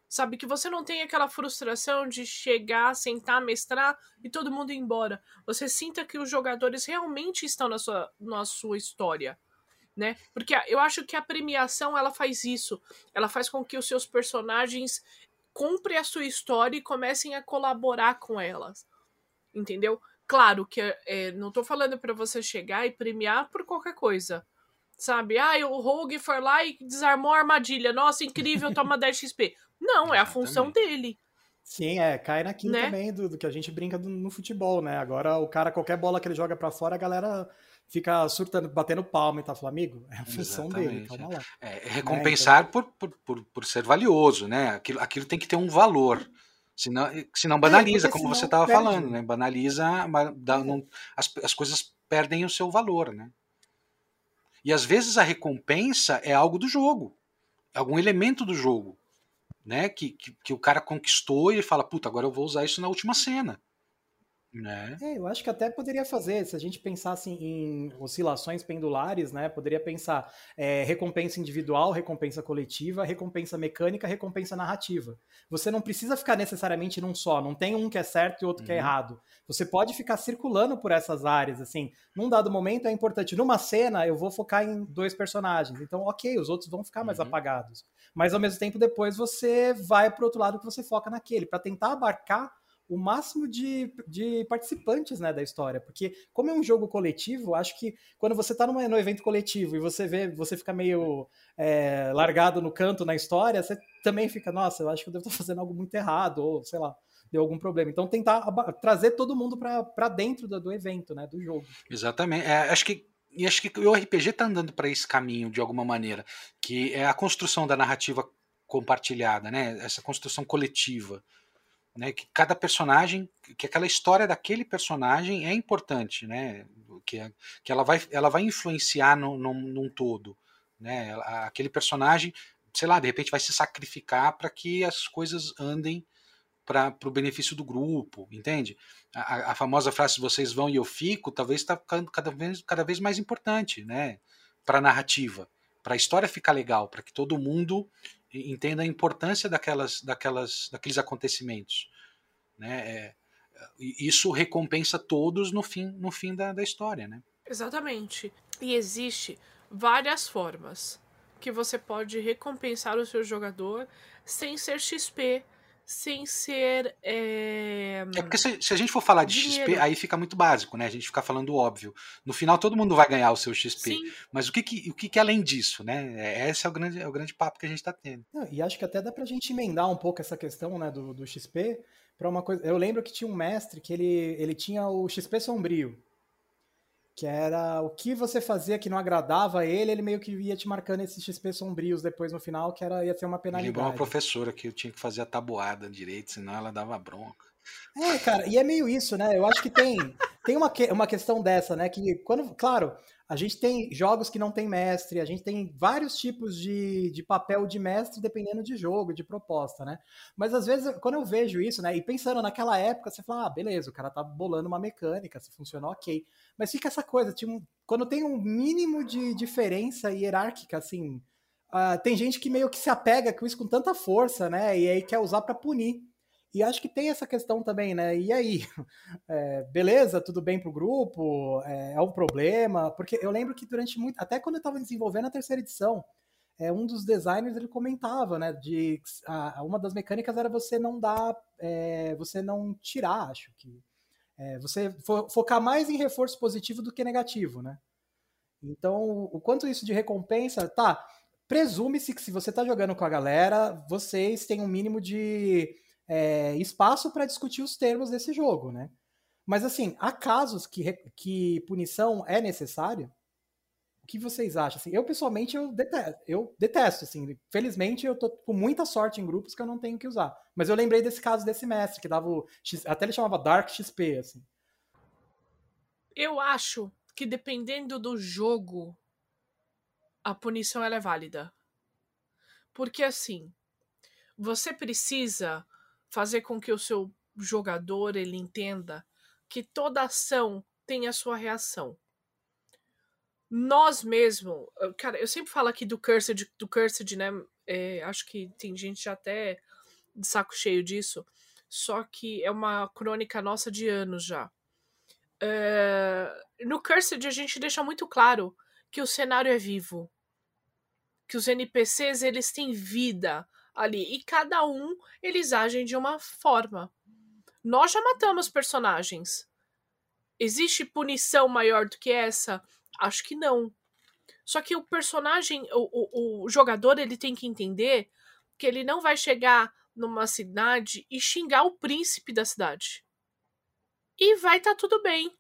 [SPEAKER 1] Sabe que você não tem aquela frustração de chegar, sentar, mestrar e todo mundo ir embora. Você sinta que os jogadores realmente estão na sua, na sua história né? Porque eu acho que a premiação ela faz isso. Ela faz com que os seus personagens comprem a sua história e comecem a colaborar com elas. Entendeu? Claro que é, não tô falando para você chegar e premiar por qualquer coisa. Sabe? Ah, o Rogue foi lá e desarmou a armadilha. Nossa, incrível, toma 10 XP. Não, é a função dele.
[SPEAKER 2] Sim, é, cai naquilo né? também do, do, que a gente brinca do, no futebol, né? Agora o cara, qualquer bola que ele joga para fora, a galera fica surtando, batendo palma e tá falando, amigo, é a função Exatamente. dele, calma lá.
[SPEAKER 3] É, é, é recompensar né? então... por, por, por, ser valioso, né? Aquilo, aquilo tem que ter um valor. Senão, senão é, banaliza, é, como senão você estava falando, né? Banaliza, dá, não, as, as coisas perdem o seu valor, né? E às vezes a recompensa é algo do jogo, algum elemento do jogo, né? Que, que, que o cara conquistou e fala, puta, agora eu vou usar isso na última cena. Né?
[SPEAKER 2] É, eu acho que até poderia fazer, se a gente pensasse em oscilações pendulares, né? Poderia pensar é, recompensa individual, recompensa coletiva, recompensa mecânica, recompensa narrativa. Você não precisa ficar necessariamente num só, não tem um que é certo e outro uhum. que é uhum. errado. Você pode ficar circulando por essas áreas, assim. Num dado momento é importante. Numa cena, eu vou focar em dois personagens. Então, ok, os outros vão ficar mais uhum. apagados. Mas ao mesmo tempo, depois você vai pro outro lado que você foca naquele, para tentar abarcar o máximo de, de participantes né, da história. Porque, como é um jogo coletivo, acho que quando você está no evento coletivo e você vê, você fica meio é, largado no canto na história, você também fica, nossa, eu acho que eu devo estar fazendo algo muito errado, ou sei lá, deu algum problema. Então, tentar trazer todo mundo para dentro do, do, evento, né, do jogo.
[SPEAKER 3] Exatamente. É, acho que e acho que o RPG está andando para esse caminho de alguma maneira, que é a construção da narrativa compartilhada, né? Essa construção coletiva né, que cada personagem, que aquela história daquele personagem é importante, né, que, é, que ela, vai, ela vai influenciar no, no, num todo, né, aquele personagem, sei lá, de repente vai se sacrificar para que as coisas andem para o benefício do grupo, entende? A, a, famosa frase vocês vão e eu fico, talvez está ficando cada vez, cada vez mais importante, né, para a narrativa, para a história ficar legal, para que todo mundo entenda a importância daquelas, daquelas, daqueles acontecimentos. Né? É, isso recompensa todos no fim, no fim da, da história. Né?
[SPEAKER 1] Exatamente. E existe várias formas que você pode recompensar o seu jogador sem ser XP, sem ser. É,
[SPEAKER 3] é porque se, se, a gente for falar de dinheiro. XP, aí fica muito básico, né? A gente fica falando óbvio. No final, todo mundo vai ganhar o seu XP. Sim. Mas o que, que, o que, que além disso, né? É, esse é o grande, é o grande papo que a gente está tendo.
[SPEAKER 2] Não, e acho que até dá pra gente emendar um pouco essa questão né, do, do XP para uma coisa. Eu lembro que tinha um mestre que ele, ele tinha o XP sombrio que era o que você fazia que não agradava a ele, ele meio que ia te marcando esses XP sombrios depois no final, que era, ia ser uma penalidade. Lembrou
[SPEAKER 3] uma professora que eu tinha que fazer a tabuada direito, senão ela dava bronca.
[SPEAKER 2] É, cara, e é meio isso, né? Eu acho que tem, tem uma, uma questão dessa, né? Que quando, claro, a gente tem jogos que não tem mestre, a gente tem vários tipos de, de papel de mestre dependendo de jogo, de proposta, né? Mas às vezes, quando eu vejo isso, né? E pensando naquela época, você fala, ah, beleza, o cara tá bolando uma mecânica, se funcionou, ok. Mas fica essa coisa, tipo, quando tem um mínimo de diferença hierárquica, assim, uh, tem gente que meio que se apega com isso com tanta força, né? E aí quer usar para punir. E acho que tem essa questão também, né? E aí, é, beleza, tudo bem pro grupo? É, é, um problema? Porque eu lembro que durante muito, até quando eu estava desenvolvendo a terceira edição, é, um dos designers ele comentava, né? De a, uma das mecânicas era você não dar, é, você não tirar, acho que é, você fo, focar mais em reforço positivo do que negativo, né? Então, o quanto isso de recompensa, tá? Presume-se que se você está jogando com a galera, vocês têm um mínimo de é, espaço para discutir os termos desse jogo, né? Mas assim, há casos que, que punição é necessária? O que vocês acham? Assim, eu pessoalmente eu detesto, eu detesto, assim. Felizmente eu tô com muita sorte em grupos que eu não tenho que usar. Mas eu lembrei desse caso desse mestre que dava o até ele chamava Dark XP, assim.
[SPEAKER 1] Eu acho que dependendo do jogo, a punição ela é válida. Porque assim, você precisa fazer com que o seu jogador ele entenda que toda ação tem a sua reação. Nós mesmo, cara, eu sempre falo aqui do Cursed, do Cursed, né? É, acho que tem gente até de saco cheio disso. Só que é uma crônica nossa de anos já. É, no Cursed a gente deixa muito claro que o cenário é vivo. Que os NPCs eles têm vida ali. E cada um eles agem de uma forma. Nós já matamos personagens. Existe punição maior do que essa? Acho que não. Só que o personagem, o, o, o jogador, ele tem que entender que ele não vai chegar numa cidade e xingar o príncipe da cidade. E vai estar tá tudo bem.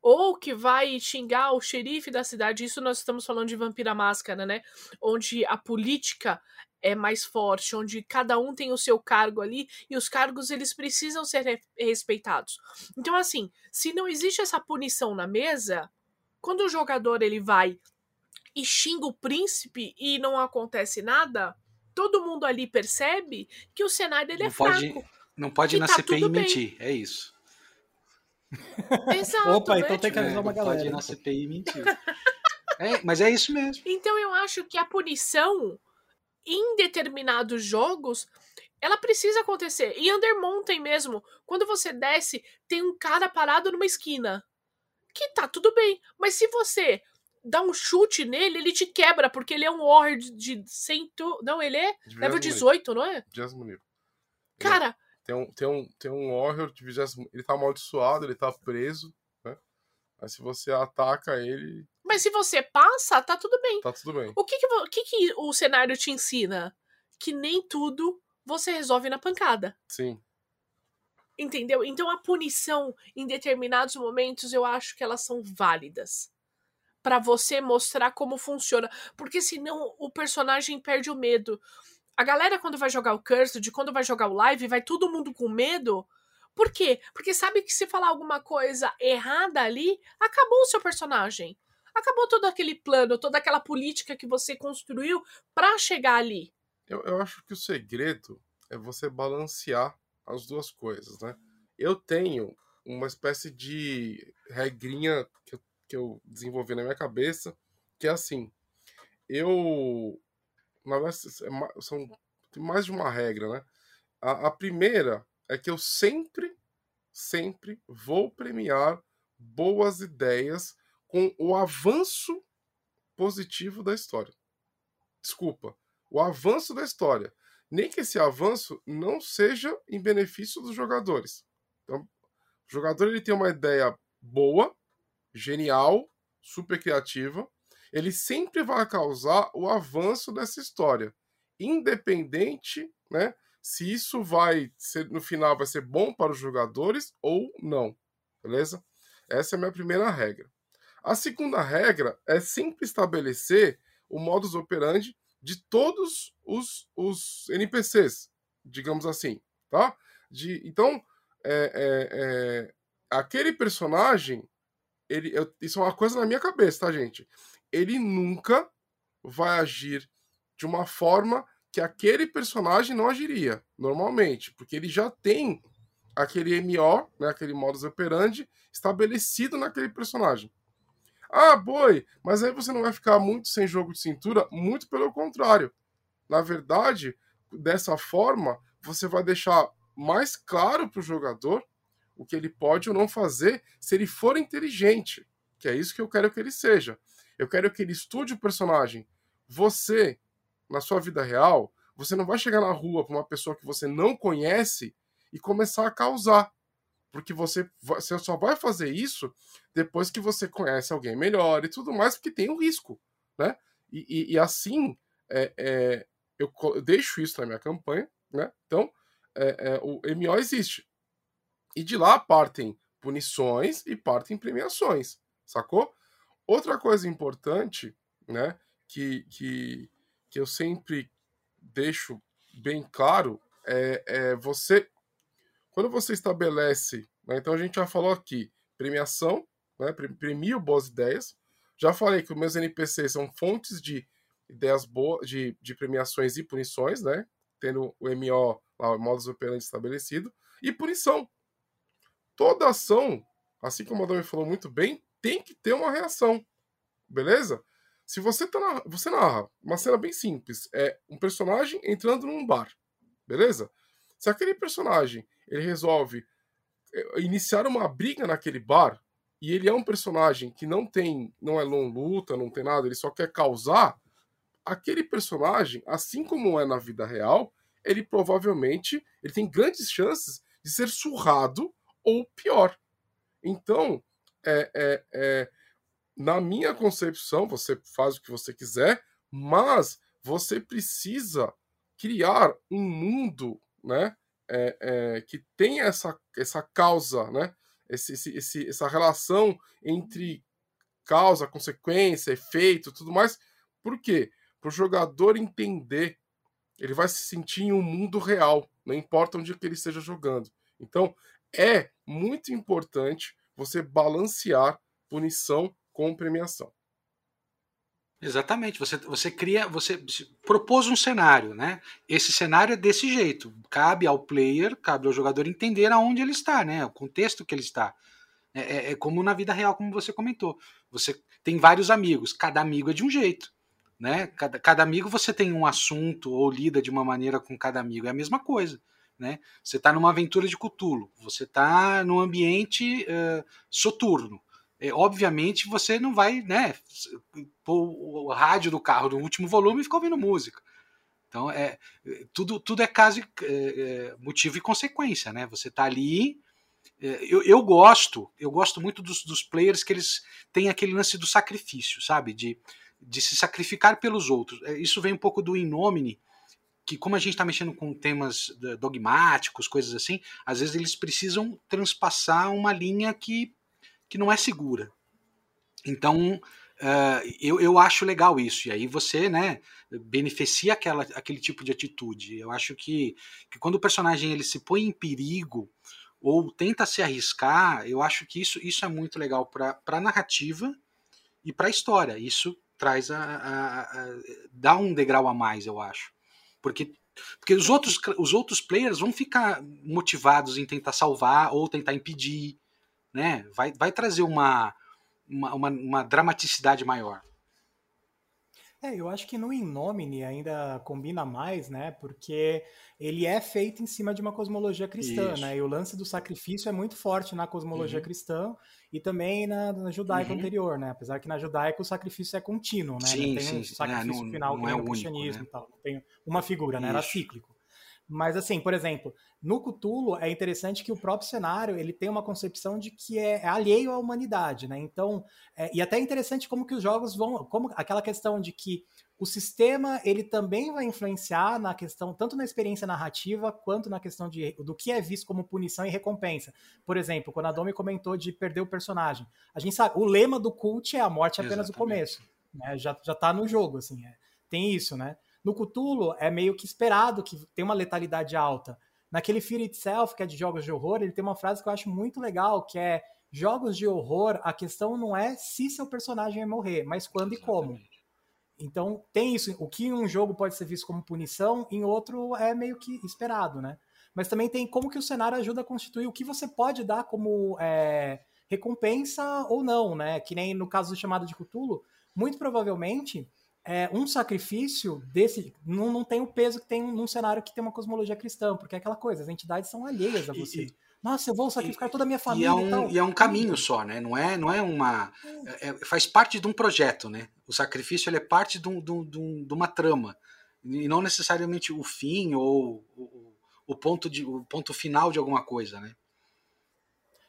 [SPEAKER 1] Ou que vai xingar o xerife da cidade. Isso nós estamos falando de Vampira Máscara, né? Onde a política é mais forte, onde cada um tem o seu cargo ali e os cargos eles precisam ser respeitados. Então assim, se não existe essa punição na mesa, quando o jogador ele vai e xinga o príncipe e não acontece nada, todo mundo ali percebe que o cenário ele é
[SPEAKER 3] pode,
[SPEAKER 1] fraco.
[SPEAKER 3] Não pode ir na tá CPI mentir, é isso.
[SPEAKER 1] Exato,
[SPEAKER 2] Opa, então tem que avisar
[SPEAKER 3] é,
[SPEAKER 2] uma galera.
[SPEAKER 3] Pode ir na CPI mentir. é, mas é isso mesmo.
[SPEAKER 1] Então eu acho que a punição em determinados jogos ela precisa acontecer. E Under Mountain mesmo, quando você desce, tem um cara parado numa esquina. Que tá tudo bem. Mas se você dá um chute nele, ele te quebra, porque ele é um warrior de cento. Não, ele é de level 18, não é?
[SPEAKER 4] 20 nível.
[SPEAKER 1] Cara.
[SPEAKER 4] Tem um, tem um, tem um warrior de 20. Ele tá amaldiçoado, ele tá preso, né? Mas se você ataca ele.
[SPEAKER 1] Mas se você passa, tá tudo bem.
[SPEAKER 4] Tá tudo bem.
[SPEAKER 1] O que que, o, que, que o cenário te ensina? Que nem tudo você resolve na pancada.
[SPEAKER 4] Sim.
[SPEAKER 1] Entendeu? Então a punição em determinados momentos eu acho que elas são válidas para você mostrar como funciona, porque senão o personagem perde o medo. A galera, quando vai jogar o Cursed, quando vai jogar o live, vai todo mundo com medo. Por quê? Porque sabe que se falar alguma coisa errada ali, acabou o seu personagem. Acabou todo aquele plano, toda aquela política que você construiu para chegar ali.
[SPEAKER 4] Eu, eu acho que o segredo é você balancear as duas coisas, né? Eu tenho uma espécie de regrinha que eu, que eu desenvolvi na minha cabeça, que é assim, eu na verdade, é são tem mais de uma regra, né? A, a, primeira é que eu sempre, sempre vou premiar boas ideias com o avanço positivo da história. Desculpa, o avanço da história. Nem que esse avanço não seja em benefício dos jogadores. Então, o jogador ele tem uma ideia boa, genial, super criativa, ele sempre vai causar o avanço dessa história, independente, né, se isso vai ser no final vai ser bom para os jogadores ou não, beleza? Essa é a minha primeira regra. A segunda regra é sempre estabelecer o modus operandi de todos os, os NPCs, digamos assim, tá? De, então, é, é, é, aquele personagem, ele, eu, isso é uma coisa na minha cabeça, tá, gente? ele nunca vai agir de uma forma que aquele personagem não agiria normalmente, porque ele já tem aquele MO, né, aquele modus operandi estabelecido naquele personagem. Ah, boi, mas aí você não vai ficar muito sem jogo de cintura? Muito pelo contrário. Na verdade, dessa forma, você vai deixar mais claro para o jogador o que ele pode ou não fazer se ele for inteligente, que é isso que eu quero que ele seja. Eu quero que ele estude o personagem. Você, na sua vida real, você não vai chegar na rua para uma pessoa que você não conhece e começar a causar. Porque você, você só vai fazer isso depois que você conhece alguém melhor e tudo mais, porque tem um risco. Né? E, e, e assim, é, é, eu, eu, deixo isso na minha campanha. Né? Então, é, é o MO existe. E de lá partem punições e partem premiações. Sacou? Outra coisa importante, né, que, que, que eu sempre deixo bem claro é, é você, quando você estabelece, né, então a gente já falou aqui, premiação, né, premia boas ideias, Já falei que os meus NPCs são fontes de ideias boas, de, de premiações e punições, né? Tendo o MO, lá, o modus operandi estabelecido. E punição. Toda ação, assim como o Adão falou muito bem, tem que ter uma reação. Beleza? Se você tá na, você narra uma cena bem simples, é um personagem entrando num bar, beleza? Se aquele personagem ele resolve é, iniciar uma briga naquele bar e ele é um personagem que não tem, não é long luta, não tem nada, ele só quer causar, aquele personagem, assim como é na vida real, ele provavelmente ele tem grandes chances de ser surrado ou pior. Então, é, é, é, na minha concepção, você faz o que você quiser, mas você precisa criar um mundo, né, é, é, que tem essa, essa causa, né, esse, esse, esse, essa relação entre causa, consequência, efeito, tudo mais. Por quê? Para o jogador entender, ele vai se sentir em um mundo real, não importa onde que ele esteja jogando. Então, é muito importante você balancear punição com premiação.
[SPEAKER 3] Exatamente, você, você cria, você propôs um cenário, né? Esse cenário é desse jeito. Cabe ao player, cabe ao jogador entender aonde ele está, né? O contexto que ele está. É, é, é como na vida real, como você comentou. Você tem vários amigos, cada amigo é de um jeito. Né? Cada, cada amigo você tem um assunto ou lida de uma maneira com cada amigo, é a mesma coisa. Né? Você está numa aventura de Cthulhu, você está num ambiente uh, soturno é, obviamente você não vai, né, pôr o rádio do carro no último volume e ficar ouvindo música. Então é tudo, tudo é caso é, é, motivo e consequência, né? Você tá ali. É, eu, eu gosto, eu gosto muito dos, dos players que eles têm aquele lance do sacrifício, sabe? De, de se sacrificar pelos outros. É, isso vem um pouco do Inomine, que como a gente está mexendo com temas dogmáticos, coisas assim, às vezes eles precisam transpassar uma linha que que não é segura. Então, uh, eu, eu acho legal isso. E aí você, né, beneficia aquela, aquele tipo de atitude. Eu acho que, que quando o personagem ele se põe em perigo ou tenta se arriscar, eu acho que isso, isso é muito legal para a narrativa e para a história. Isso traz a, a, a, dá um degrau a mais, eu acho. Porque porque os outros, os outros players vão ficar motivados em tentar salvar ou tentar impedir né? Vai, vai trazer uma, uma, uma, uma dramaticidade maior.
[SPEAKER 2] É, eu acho que no Innomine ainda combina mais, né? Porque ele é feito em cima de uma cosmologia cristã, Isso. né? E o lance do sacrifício é muito forte na cosmologia uhum. cristã e também na, na judaica uhum. anterior, né? Apesar que na judaica o sacrifício é contínuo, né?
[SPEAKER 3] Sim,
[SPEAKER 2] não tem
[SPEAKER 3] sim,
[SPEAKER 2] um sacrifício
[SPEAKER 3] é, não,
[SPEAKER 2] final
[SPEAKER 3] não
[SPEAKER 2] que
[SPEAKER 3] é
[SPEAKER 2] o cristianismo né? e tal. Não tem uma figura, né? Era cíclico. Mas assim, por exemplo, no Cthulhu é interessante que o próprio cenário ele tem uma concepção de que é, é alheio à humanidade, né? Então, é, e até é interessante como que os jogos vão, como aquela questão de que o sistema ele também vai influenciar na questão tanto na experiência narrativa quanto na questão de do que é visto como punição e recompensa. Por exemplo, quando a Domi comentou de perder o personagem, a gente sabe o lema do cult é a morte é apenas Exatamente. o começo, né? Já já tá no jogo assim, é, tem isso, né? No Cthulhu é meio que esperado que tem uma letalidade alta. Naquele Fear Itself, que é de jogos de horror, ele tem uma frase que eu acho muito legal, que é jogos de horror, a questão não é se seu personagem vai morrer, mas quando Exatamente. e como. Então tem isso. O que em um jogo pode ser visto como punição, em outro é meio que esperado, né? Mas também tem como que o cenário ajuda a constituir o que você pode dar como é, recompensa ou não, né? Que nem no caso do chamado de Cthulhu, muito provavelmente é, um sacrifício desse não, não tem o peso que tem num cenário que tem uma cosmologia cristã, porque é aquela coisa, as entidades são alheias a você. E, Nossa, eu vou sacrificar e, toda a minha família.
[SPEAKER 3] E é, um, e, e é um caminho só, né? Não é, não é uma. É, é, faz parte de um projeto, né? O sacrifício ele é parte de, um, de, um, de uma trama. E não necessariamente o fim ou o, o, ponto de, o ponto final de alguma coisa, né?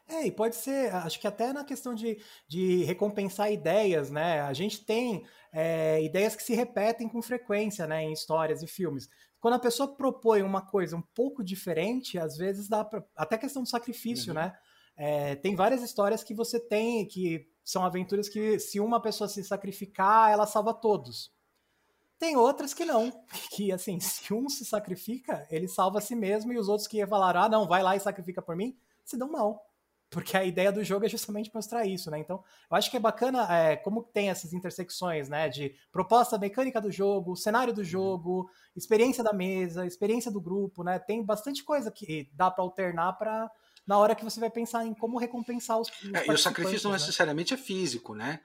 [SPEAKER 2] É, e pode ser, acho que até na questão de, de recompensar ideias, né? A gente tem é, ideias que se repetem com frequência, né, em histórias e filmes. Quando a pessoa propõe uma coisa um pouco diferente, às vezes dá pra, até questão do sacrifício, uhum. né? É, tem várias histórias que você tem que são aventuras que se uma pessoa se sacrificar, ela salva todos. Tem outras que não, que assim, se um se sacrifica, ele salva a si mesmo e os outros que falaram, ah, não, vai lá e sacrifica por mim, se dão mal porque a ideia do jogo é justamente mostrar isso, né? Então, eu acho que é bacana é, como tem essas intersecções, né? De proposta mecânica do jogo, cenário do uhum. jogo, experiência da mesa, experiência do grupo, né? Tem bastante coisa que dá para alternar para na hora que você vai pensar em como recompensar os, os
[SPEAKER 3] é, E o sacrifício não né? necessariamente é físico, né?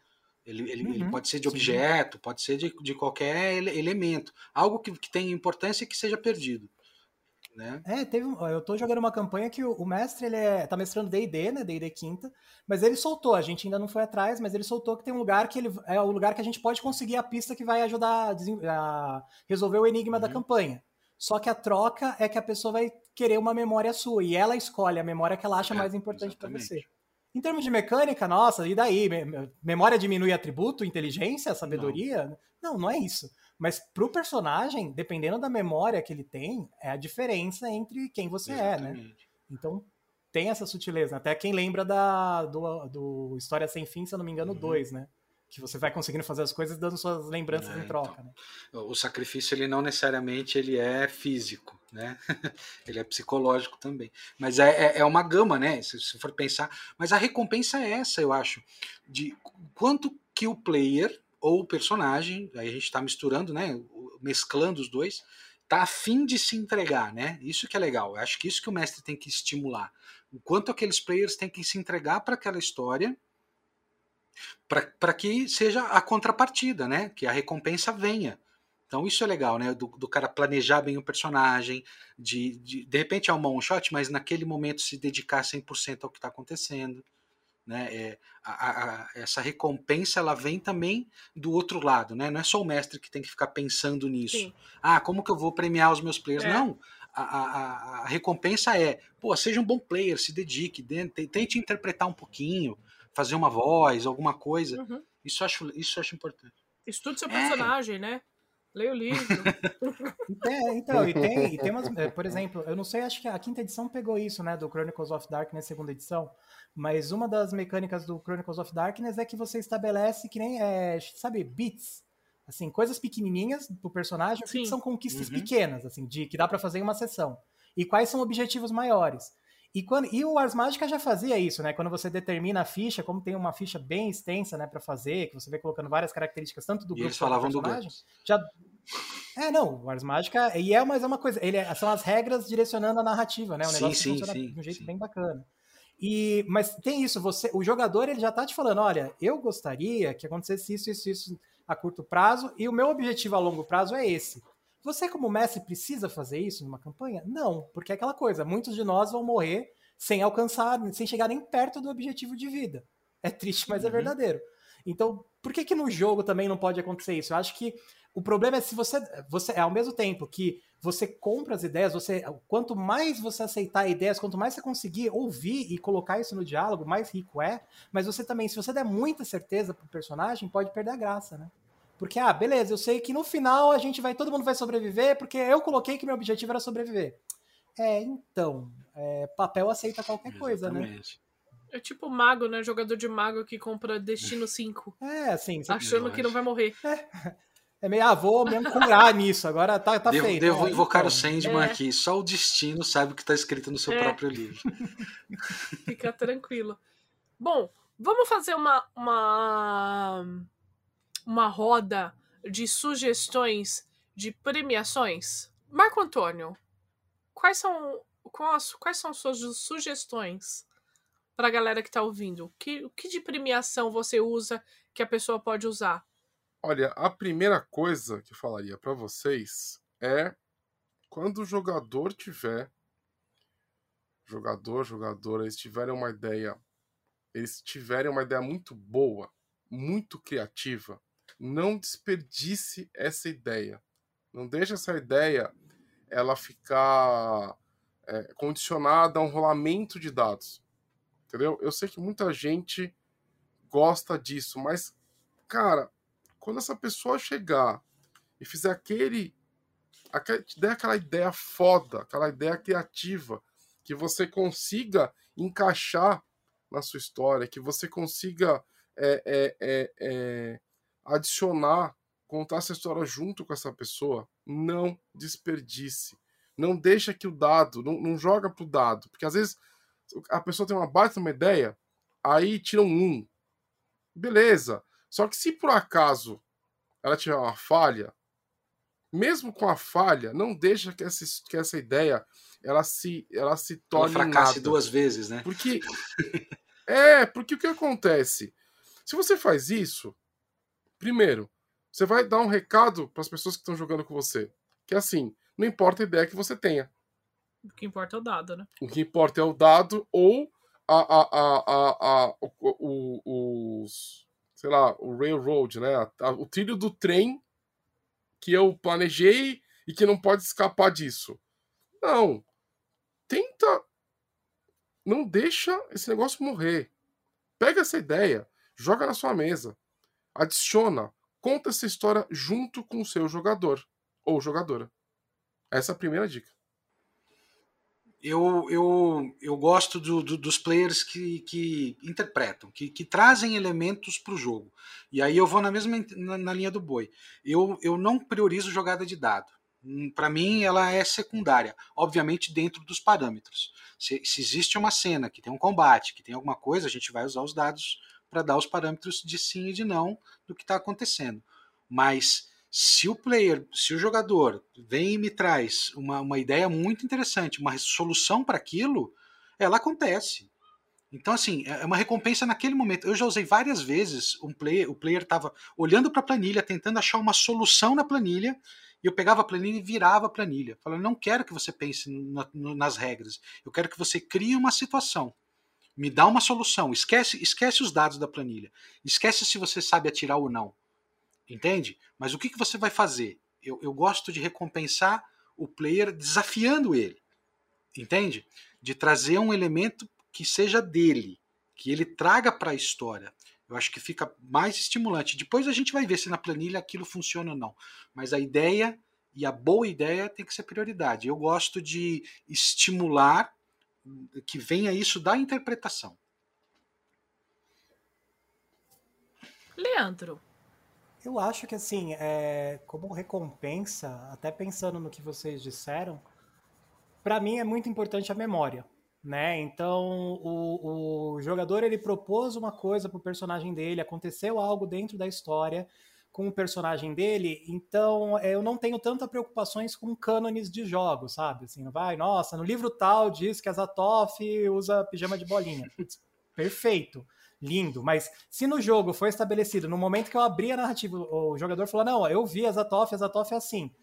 [SPEAKER 3] Ele, ele, uhum, ele pode ser de objeto, sim. pode ser de, de qualquer elemento. Algo que, que tenha importância e que seja perdido. Né?
[SPEAKER 2] É, teve eu tô jogando uma campanha que o, o mestre, ele é, tá mestrando D&D, né, D&D quinta, mas ele soltou, a gente ainda não foi atrás, mas ele soltou que tem um lugar que ele é o lugar que a gente pode conseguir a pista que vai ajudar a, a resolver o enigma uhum. da campanha. Só que a troca é que a pessoa vai querer uma memória sua e ela escolhe a memória que ela acha é, mais importante para você. Em termos de mecânica, nossa, e daí? Memória diminui atributo, inteligência, sabedoria? Não, não, não é isso. Mas pro personagem, dependendo da memória que ele tem, é a diferença entre quem você Exatamente. é, né? Então tem essa sutileza. Até quem lembra da, do, do História Sem Fim, se eu não me engano, 2, uhum. né? que você vai conseguindo fazer as coisas dando suas lembranças é, em troca. Então,
[SPEAKER 3] né? O sacrifício ele não necessariamente ele é físico, né? ele é psicológico também. Mas é, é, é uma gama, né? Se, se for pensar. Mas a recompensa é essa, eu acho, de quanto que o player ou o personagem, aí a gente está misturando, né? Mesclando os dois, tá afim de se entregar, né? Isso que é legal. Eu acho que isso que o mestre tem que estimular. O quanto aqueles players têm que se entregar para aquela história para que seja a contrapartida, né? Que a recompensa venha. Então isso é legal, né? Do, do cara planejar bem o personagem, de, de de repente é um one shot, mas naquele momento se dedicar 100% ao que está acontecendo. Né? É, a, a, essa recompensa ela vem também do outro lado, né? Não é só o mestre que tem que ficar pensando nisso. Sim. Ah, como que eu vou premiar os meus players? É. Não. A, a, a, recompensa é, pô, seja um bom player, se dedique, tente interpretar um pouquinho, fazer uma voz, alguma coisa. Uhum. Isso acho, isso acho importante.
[SPEAKER 1] Estude seu personagem, é. né? Leia o livro.
[SPEAKER 2] é, então, e tem, e tem umas, é, por exemplo, eu não sei, acho que a quinta edição pegou isso, né, do Chronicles of Darkness, segunda edição, mas uma das mecânicas do Chronicles of Darkness é que você estabelece que nem, é, sabe, bits, assim, coisas pequenininhas pro personagem, que são conquistas uhum. pequenas, assim, de que dá para fazer em uma sessão. E quais são objetivos maiores? E, quando, e o Ars Magica já fazia isso, né? Quando você determina a ficha, como tem uma ficha bem extensa, né, para fazer, que você vai colocando várias características tanto do
[SPEAKER 3] e grupo eles falavam do personagem,
[SPEAKER 2] já É, não, o Ars Magica, e é, mas é uma coisa, ele é, são as regras direcionando a narrativa, né? O negócio sim, funciona sim, de um jeito sim. bem bacana. E, mas tem isso, você, o jogador ele já tá te falando, olha, eu gostaria que acontecesse isso, isso, isso a curto prazo, e o meu objetivo a longo prazo é esse. Você, como mestre, precisa fazer isso numa campanha? Não, porque é aquela coisa, muitos de nós vão morrer sem alcançar, sem chegar nem perto do objetivo de vida. É triste, mas é uhum. é verdadeiro. Então, por que que no jogo também não pode acontecer isso? Eu acho que o problema é se você, você é ao mesmo tempo que você compra as ideias, você quanto mais você aceitar ideias, quanto mais você conseguir ouvir e colocar isso no diálogo, mais rico é. Mas você também, se você der muita certeza pro personagem, pode perder a graça, né? Porque, ah, beleza, eu sei que no final a gente vai, todo mundo vai sobreviver, porque eu coloquei que meu objetivo era sobreviver. É, então, é, papel aceita qualquer Exatamente. coisa, né?
[SPEAKER 1] É tipo mago, né? Jogador de mago que compra Destino 5.
[SPEAKER 2] É, assim.
[SPEAKER 1] Achando que não vai morrer.
[SPEAKER 2] É, é meio avô mesmo curar nisso. Agora tá, tá
[SPEAKER 3] devo,
[SPEAKER 2] feito.
[SPEAKER 3] Devo né? invocar então, o Sandman é. aqui. Só o destino sabe o que tá escrito no seu é. próprio livro.
[SPEAKER 1] Fica tranquilo. Bom, vamos fazer uma, uma uma roda de sugestões de premiações? Marco Antônio, quais são, quais, quais são suas sugestões para a galera que está ouvindo? O que, o que de premiação você usa que a pessoa pode usar?
[SPEAKER 4] Olha, a primeira coisa que eu falaria para vocês é quando o jogador tiver jogador, jogadora, eles tiverem uma ideia, eles tiverem uma ideia muito boa, muito criativa, não desperdice essa ideia. Não deixe essa ideia ela ficar é, condicionada a um rolamento de dados. Entendeu? Eu sei que muita gente gosta disso, mas, cara, quando essa pessoa chegar e fizer aquele. aquele te der aquela ideia foda, aquela ideia criativa, que você consiga encaixar na sua história, que você consiga é, é, é, é adicionar, contar essa história junto com essa pessoa, não desperdice. Não deixa que o dado, não, não joga pro dado, porque às vezes a pessoa tem uma baita uma ideia, aí tiram um. Beleza. Só que se por acaso ela tiver uma falha, mesmo com a falha, não deixa que essa, que essa ideia ela se, ela se torne.
[SPEAKER 3] Ela fracasse
[SPEAKER 4] nada.
[SPEAKER 3] duas vezes, né?
[SPEAKER 4] Porque. é, porque o que acontece? Se você faz isso, primeiro, você vai dar um recado para as pessoas que estão jogando com você. Que é assim, não importa a ideia que você tenha.
[SPEAKER 1] O que importa é o dado, né?
[SPEAKER 4] O que importa é o dado ou a, a, a, a, a o, o, os, sei lá, o railroad, né? o trilho do trem que eu planejei e que não pode escapar disso. Não. Tenta. Não deixa esse negócio morrer. Pega essa ideia, joga na sua mesa, adiciona, conta essa história junto com o seu jogador ou jogadora. Essa é a primeira dica.
[SPEAKER 3] Eu, eu, eu gosto do, do, dos players que, que interpretam, que, que trazem elementos para o jogo. E aí eu vou na mesma na, na, linha do boi. Eu, eu não priorizo jogada de dado. Hum, para mim, ela é secundária, obviamente dentro dos parâmetros. Se, se existe uma cena que tem um combate, que tem alguma coisa, a gente vai usar os dados para dar os parâmetros de sim e de não do que está acontecendo. Mas se o player, se o jogador vem e me traz uma, uma ideia muito interessante, uma solução para aquilo, ela acontece. Então, assim, é uma recompensa naquele momento. Eu já usei várias vezes um player, o player estava olhando para a planilha, tentando achar uma solução na planilha, e eu pegava a planilha e virava a planilha. Falando, não quero que você pense na, nas regras, eu quero que você crie uma situação. Me dá uma solução. Esquece, esquece os dados da planilha. Esquece se você sabe atirar ou não. Entende? Mas o que, que você vai fazer? Eu, eu gosto de recompensar o player desafiando ele. Entende? De trazer um elemento que seja dele, que ele traga para a história. Eu acho que fica mais estimulante. Depois a gente vai ver se na planilha aquilo funciona ou não. Mas a ideia e a boa ideia tem que ser prioridade. Eu gosto de estimular que venha isso da interpretação.
[SPEAKER 1] Leandro,
[SPEAKER 2] eu acho que, assim, é, como recompensa, até pensando no que vocês disseram, para mim é muito importante a memória, né? Então, o, o jogador ele propôs uma coisa pro personagem dele, aconteceu algo dentro da história com o personagem dele, então é, eu não tenho tanta preocupações com cânones de jogos, sabe? Assim, não vai, nossa, no livro tal diz que a Zatoff usa pijama de bolinha. Perfeito lindo. Mas se no jogo foi estabelecido, no momento que eu abri a narrativa, o jogador falou: não, eu vi a Zatoff, a Zatoff é assim.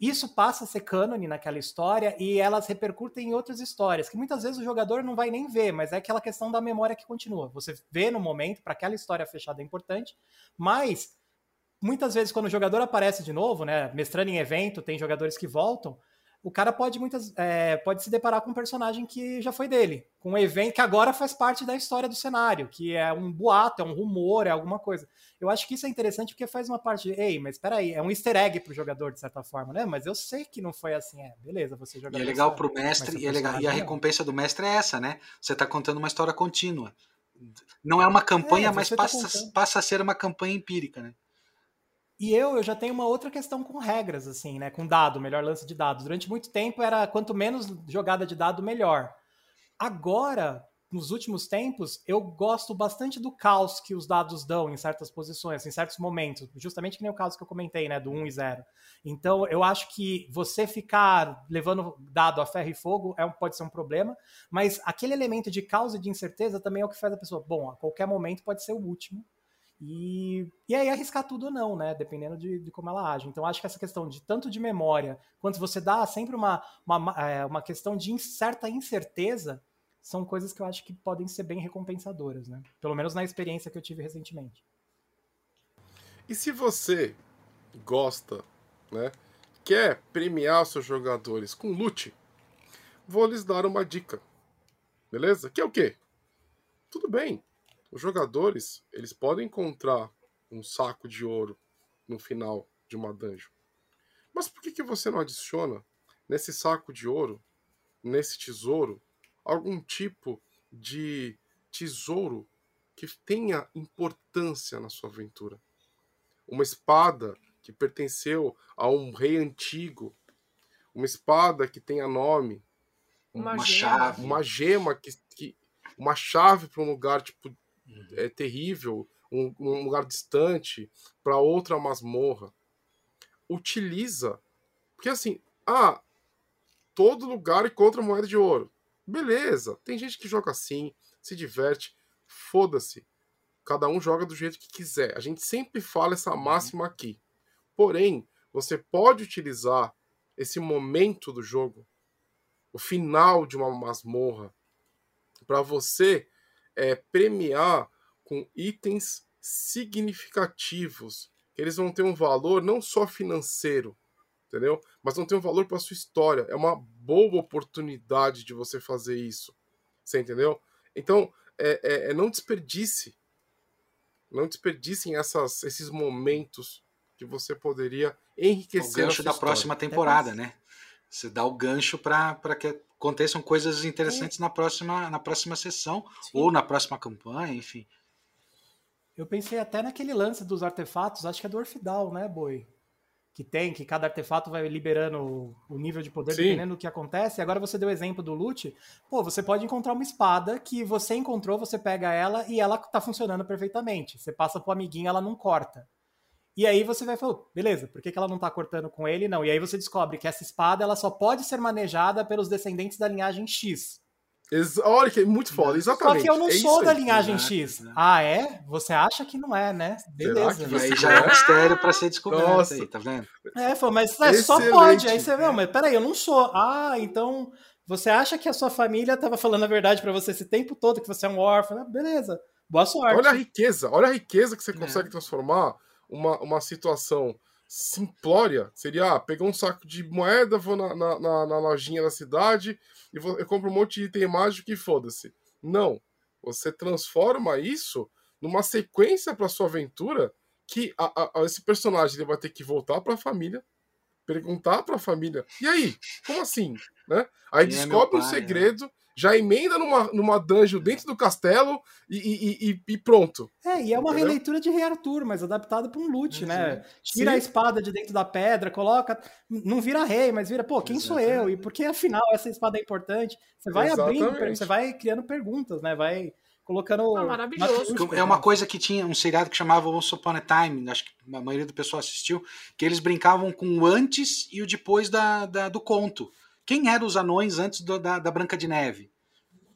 [SPEAKER 2] Isso passa a ser cânone naquela história e elas repercutem em outras histórias, que muitas vezes o jogador não vai nem ver, mas é aquela questão da memória que continua. Você vê no momento, para aquela história fechada é importante, mas muitas vezes quando o jogador aparece de novo, né, mestrando em evento, tem jogadores que voltam, o cara pode muitas é, pode se deparar com um personagem que já foi dele, com um evento que agora faz parte da história do cenário, que é um boato, é um rumor, é alguma coisa. Eu acho que isso é interessante porque faz uma parte de, ei, mas peraí, é um easter egg pro jogador, de certa forma, né? Mas eu sei que não foi assim, é, beleza, você joga.
[SPEAKER 3] E é legal pro mestre, e, é legal, e a recompensa do mestre é essa, né? Você tá contando uma história contínua. Não é uma campanha, é, mas tá passa, passa a ser uma campanha empírica, né?
[SPEAKER 2] E eu, eu já tenho uma outra questão com regras, assim, né? Com dado, melhor lance de dados. Durante muito tempo era quanto menos jogada de dado, melhor. Agora, nos últimos tempos, eu gosto bastante do caos que os dados dão em certas posições, em certos momentos. Justamente que nem o caso que eu comentei, né? Do 1 e 0. Então, eu acho que você ficar levando dado a ferro e fogo é pode ser um problema, mas aquele elemento de caos e de incerteza também é o que faz a pessoa, bom, a qualquer momento pode ser o último e, e aí arriscar tudo ou não, né? Dependendo de, de, como ela age. Então, acho que essa questão de tanto de memória, quanto você dá sempre uma, uma, é, uma questão de certa incerteza, são coisas que eu acho que podem ser bem recompensadoras, né? Pelo menos na experiência que eu tive recentemente.
[SPEAKER 4] E se você gosta, né? Quer premiar seus jogadores com loot, vou lhes dar uma dica. Beleza? Que é o quê? Tudo bem os jogadores, eles podem encontrar um saco de ouro no final de uma dungeon. Mas por que, que você não adiciona nesse saco de ouro, nesse tesouro, algum tipo de tesouro que tenha importância na sua aventura? Uma espada que pertenceu a um rei antigo, uma espada que tenha nome,
[SPEAKER 1] Uma,
[SPEAKER 3] Uma chave.
[SPEAKER 4] uma gema que, que uma chave para um lugar tipo. É terrível, um, um lugar distante, para outra masmorra. Utiliza. Porque assim, ah, todo lugar encontra moeda de ouro. Beleza, tem gente que joga assim, se diverte, foda-se. Cada um joga do jeito que quiser. A gente sempre fala essa máxima aqui. Porém, você pode utilizar esse momento do jogo, o final de uma masmorra, para você é, premiar com itens significativos. Que eles vão ter um valor não só financeiro, entendeu? Mas vão ter um valor para sua história. É uma boa oportunidade de você fazer isso. Você entendeu? Então, é, é- é não desperdice. Não desperdicem essas, esses momentos que você poderia
[SPEAKER 3] O
[SPEAKER 4] enriquecer. a
[SPEAKER 3] gancho da
[SPEAKER 4] história.
[SPEAKER 3] próxima temporada, né? Você dá o gancho para que aconteçam coisas interessantes na próxima, na próxima sessão ou na próxima campanha, enfim.
[SPEAKER 2] Eu pensei até naquele lance dos artefatos, acho que é do Orfidal, né, Boi? Que tem, que cada artefato vai liberando o- o nível de poder
[SPEAKER 4] Sim.
[SPEAKER 2] dependendo do que acontece. E agora você deu o exemplo do loot. Pô, você pode encontrar uma espada que você encontrou, você pega ela e ela tá funcionando perfeitamente. Você passa pro amiguinho, ela não corta. E aí você vai falar, beleza, por que, que ela não tá cortando com ele? Não. E aí você descobre que essa espada ela só pode ser manejada pelos descendentes da linhagem X.
[SPEAKER 4] Ex- Olha que é muito foda, exatamente.
[SPEAKER 2] Só que eu não
[SPEAKER 4] é
[SPEAKER 2] sou da
[SPEAKER 4] aí.
[SPEAKER 2] linhagem X. Ah, é? Você acha que não é, né? Beleza.
[SPEAKER 3] aí já é um mistério para ser descoberto
[SPEAKER 4] Nossa.
[SPEAKER 3] aí, tá vendo?
[SPEAKER 2] É, foi, mas é, só pode. Aí você, não, mas peraí, eu não sou. Ah, então você acha que a sua família tava falando a verdade pra você esse tempo todo, que você é um órfão? Ah, Beleza, boa sorte.
[SPEAKER 4] Olha a riqueza, olha a riqueza que você
[SPEAKER 3] É.
[SPEAKER 4] consegue transformar uma, uma situação simplória. Seria ah, pegar um saco de moeda, vou na, na, na- na lojinha da cidade e vou, eu compro um monte de item mágico e foda-se. Não. Você transforma isso numa sequência para sua aventura que a- a- esse personagem ele vai ter que voltar para a família, perguntar para a família: e aí? Como assim? Né? Aí
[SPEAKER 3] Quem é
[SPEAKER 4] descobre
[SPEAKER 3] meu
[SPEAKER 4] um
[SPEAKER 3] pai,
[SPEAKER 4] segredo, já emenda numa, numa dungeon dentro do castelo e, e- e- e pronto.
[SPEAKER 2] É, e é uma
[SPEAKER 4] Entendeu?
[SPEAKER 2] releitura de Rei Arthur, mas adaptada pra um loot, né? Tira
[SPEAKER 4] Sim.
[SPEAKER 2] a espada de dentro da pedra, coloca. Não vira rei, mas vira, pô, quem sou eu? E por que afinal essa espada é importante? Você vai abrindo,
[SPEAKER 4] Exatamente.
[SPEAKER 2] você vai criando perguntas, né? Vai colocando.
[SPEAKER 1] Ah, maravilhoso.
[SPEAKER 3] É uma
[SPEAKER 2] né?
[SPEAKER 3] coisa que tinha um seriado que chamava Once Upon a Time, acho que a maioria do pessoal assistiu, que eles brincavam com o antes e o depois da, da- do conto. Quem eram os anões antes do- da, da Branca de Neve?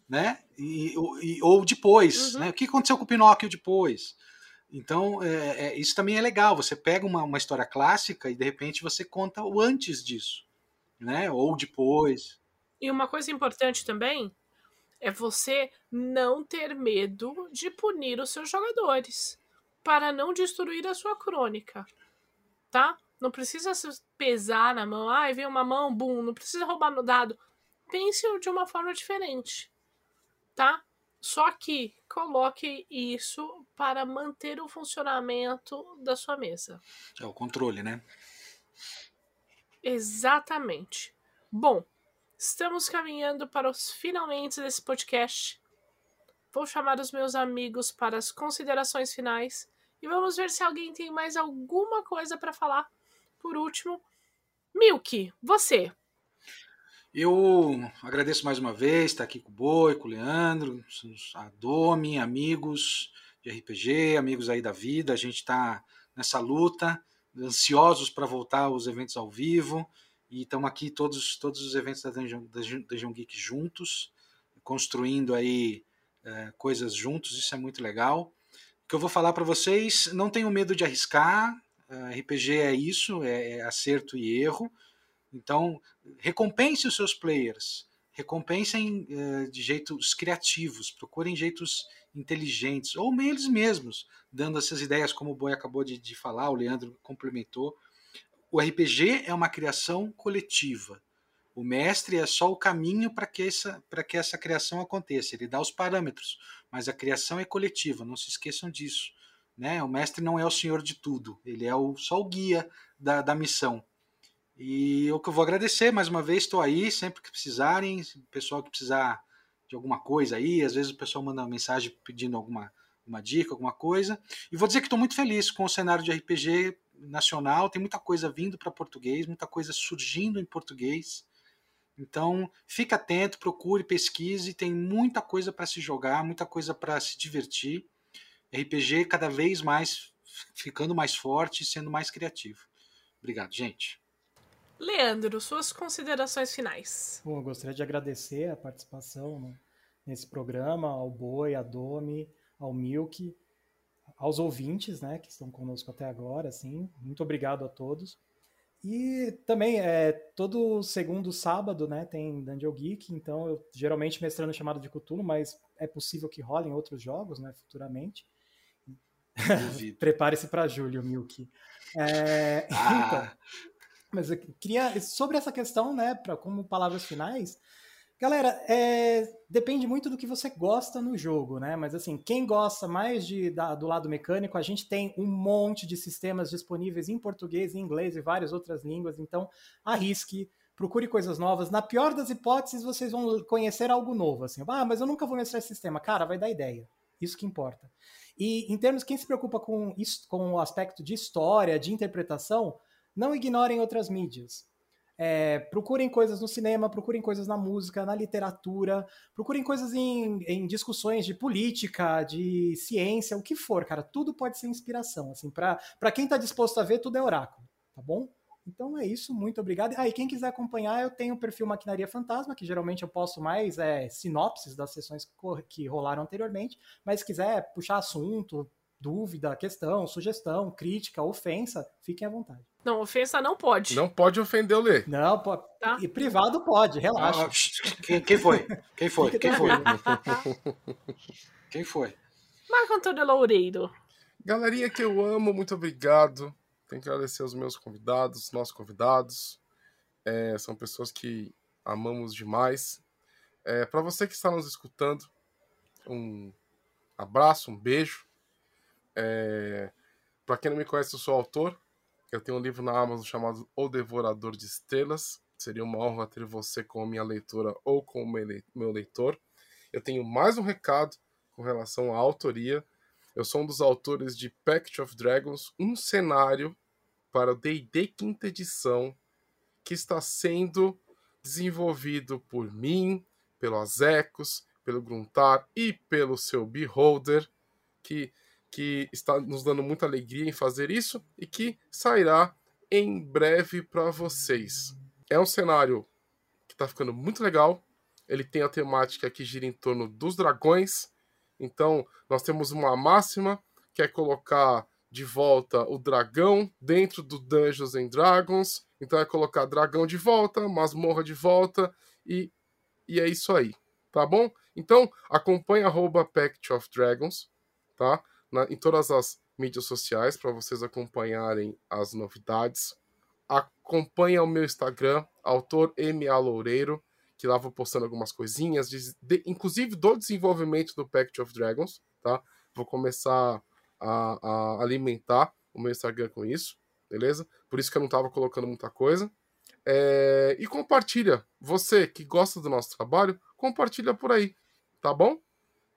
[SPEAKER 3] Né? E, ou- e- ou depois,
[SPEAKER 1] Uhum.
[SPEAKER 3] né? O que aconteceu com o Pinóquio depois? Então, é, é, isso também é legal. Você pega uma, uma história clássica e de repente você conta o antes disso, né? Ou depois.
[SPEAKER 1] E uma coisa importante também é você não ter medo de punir os seus jogadores para não destruir a sua crônica, tá? Não precisa se pesar na mão, ai, veio uma mão, bum, não precisa roubar no dado. Pense de uma forma diferente, tá? Só que coloque isso para manter o funcionamento da sua mesa.
[SPEAKER 3] É o controle, né?
[SPEAKER 1] Exatamente. Bom, estamos caminhando para os finalmente desse podcast. Vou chamar os meus amigos para as considerações finais e vamos ver se alguém tem mais alguma coisa para falar. Por último, Milk, você.
[SPEAKER 3] Eu agradeço mais uma vez estar aqui com o Boi, com o Leandro, a Domi, amigos de RPG, amigos aí da vida. A gente está nessa luta, ansiosos para voltar aos eventos ao vivo. E estamos aqui todos, todos os eventos da Dungeon, da Dungeon Geek juntos, construindo aí é, coisas juntos, isso é muito legal. O que eu vou falar para vocês, não tenham medo de arriscar, RPG é isso, é, é acerto e erro. Então, recompense os seus players, recompensem uh, de jeitos criativos, procurem jeitos inteligentes, ou eles mesmos, dando essas ideias, como o Boi acabou de, de falar, o Leandro complementou. O RPG é uma criação coletiva. O mestre é só o caminho para que, essa, que essa criação aconteça. Ele dá os parâmetros, mas a criação é coletiva, não se esqueçam disso. Né? O mestre não é o senhor de tudo, ele é o, só o guia da, da missão. E o que eu vou agradecer, mais uma vez, estou aí, sempre que precisarem, pessoal que precisar de alguma coisa aí, às vezes o pessoal manda uma mensagem pedindo alguma uma dica, alguma coisa. E vou dizer que estou muito feliz com o cenário de RPG nacional, tem muita coisa vindo para português, muita coisa surgindo em português. Então, fique atento, procure, pesquise, tem muita coisa para se jogar, muita coisa para se divertir. RPG cada vez mais ficando mais forte e sendo mais criativo. Obrigado, gente.
[SPEAKER 1] Leandro, suas considerações finais.
[SPEAKER 2] Bom, eu gostaria de agradecer a participação né, nesse programa, ao Boi, à Domi, ao Milk, aos ouvintes, né, que estão conosco até agora, assim, muito obrigado a todos. E também, é, todo segundo sábado, né, tem Dungeon Geek, então eu geralmente mestrando chamado de Cthulhu, mas é possível que rolem outros jogos, né, futuramente. Prepare-se para julho, Milk. É, ah. então, mas eu queria, sobre essa questão, né, pra, como palavras finais, Galera, é, depende muito do que você gosta no jogo, né? Mas assim, quem gosta mais de, da, do lado mecânico, a gente tem um monte de sistemas disponíveis em português, em inglês e várias outras línguas. Então, arrisque, procure coisas novas. Na pior das hipóteses, vocês vão conhecer algo novo. Assim, ah, mas eu nunca vou mestrar esse sistema. Cara, vai dar ideia. Isso que importa. E em termos, quem se preocupa com, com o aspecto de história, de interpretação, não ignorem outras mídias. É, procurem coisas no cinema, procurem coisas na música, na literatura, procurem coisas em, em discussões de política, de ciência, o que for, cara. Tudo pode ser inspiração. Assim, para quem está disposto a ver, tudo é oráculo, tá bom? Então é isso, muito obrigado. Ah, e quem quiser acompanhar, eu tenho o perfil Maquinaria Fantasma, que geralmente eu posto mais é, sinopses das sessões que rolaram anteriormente, mas se quiser puxar assunto, dúvida, questão, sugestão, crítica, ofensa, fiquem à vontade.
[SPEAKER 1] Não, ofensa não pode.
[SPEAKER 4] Não pode ofender o Lê.
[SPEAKER 2] Não, pode. Tá. E privado pode, relaxa.
[SPEAKER 3] Ah, quem, quem, foi? Quem foi? Quem foi? quem foi?
[SPEAKER 1] Marco Antônio Loureiro.
[SPEAKER 4] Galerinha que eu amo, muito obrigado. Tenho que agradecer aos meus convidados, nossos convidados. É, são pessoas que amamos demais. É, Para você que está nos escutando, um abraço, um beijo. É, Para quem não me conhece, eu sou autor. Eu tenho um livro na Amazon chamado O Devorador de Estrelas. Seria uma honra ter você como minha leitora ou como meu leitor. Eu tenho mais um recado com relação à autoria. Eu sou um dos autores de Pact of Dragons, um cenário para o D&D quinta edição que está sendo desenvolvido por mim, pelo Azecos, pelo Gruntar e pelo seu Beholder, que que está nos dando muita alegria em fazer isso e que sairá em breve para vocês. É um cenário que está ficando muito legal. Ele tem a temática que gira em torno dos dragões. Então, nós temos uma máxima que é colocar de volta o dragão dentro do Dungeons and Dragons. Então é colocar dragão de volta, masmorra de volta e, e é isso aí, tá bom? Então acompanhe arroba Pact of Dragons, tá? na, em todas as mídias sociais para vocês acompanharem as novidades. Acompanhe o meu Instagram, autor MA Loureiro, que lá vou postando algumas coisinhas, de, de, inclusive do desenvolvimento do Pact of Dragons, tá? Vou começar a, a, alimentar o meu Instagram com isso, beleza? Por isso que eu não estava colocando muita coisa. É, e compartilha. Você que gosta do nosso trabalho, compartilha por aí, tá bom?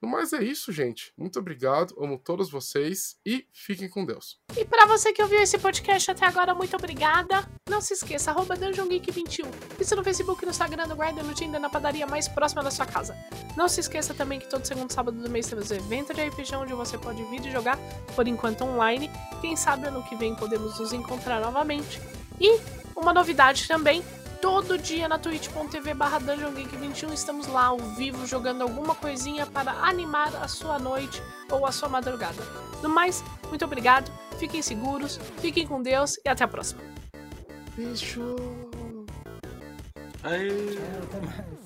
[SPEAKER 4] Mas é isso, gente. Muito obrigado. Amo todos vocês e fiquem com Deus.
[SPEAKER 1] E para você que ouviu esse podcast até agora, muito obrigada. Não se esqueça, arroba DungeonGeek21. Isso no Facebook, no Instagram, no Grindr, no Tinder, na padaria mais próxima da sua casa. Não se esqueça também que todo segundo sábado do mês temos evento de RPG onde você pode vir e jogar, por enquanto online. Quem sabe ano que vem podemos nos encontrar novamente. E uma novidade também, todo dia na twitch.tv barra DungeonGeek21 estamos lá ao vivo jogando alguma coisinha para animar a sua noite ou a sua madrugada. No mais, muito obrigado, fiquem seguros, fiquem com Deus e até a próxima.
[SPEAKER 3] Beijo! Aê.
[SPEAKER 2] Até mais.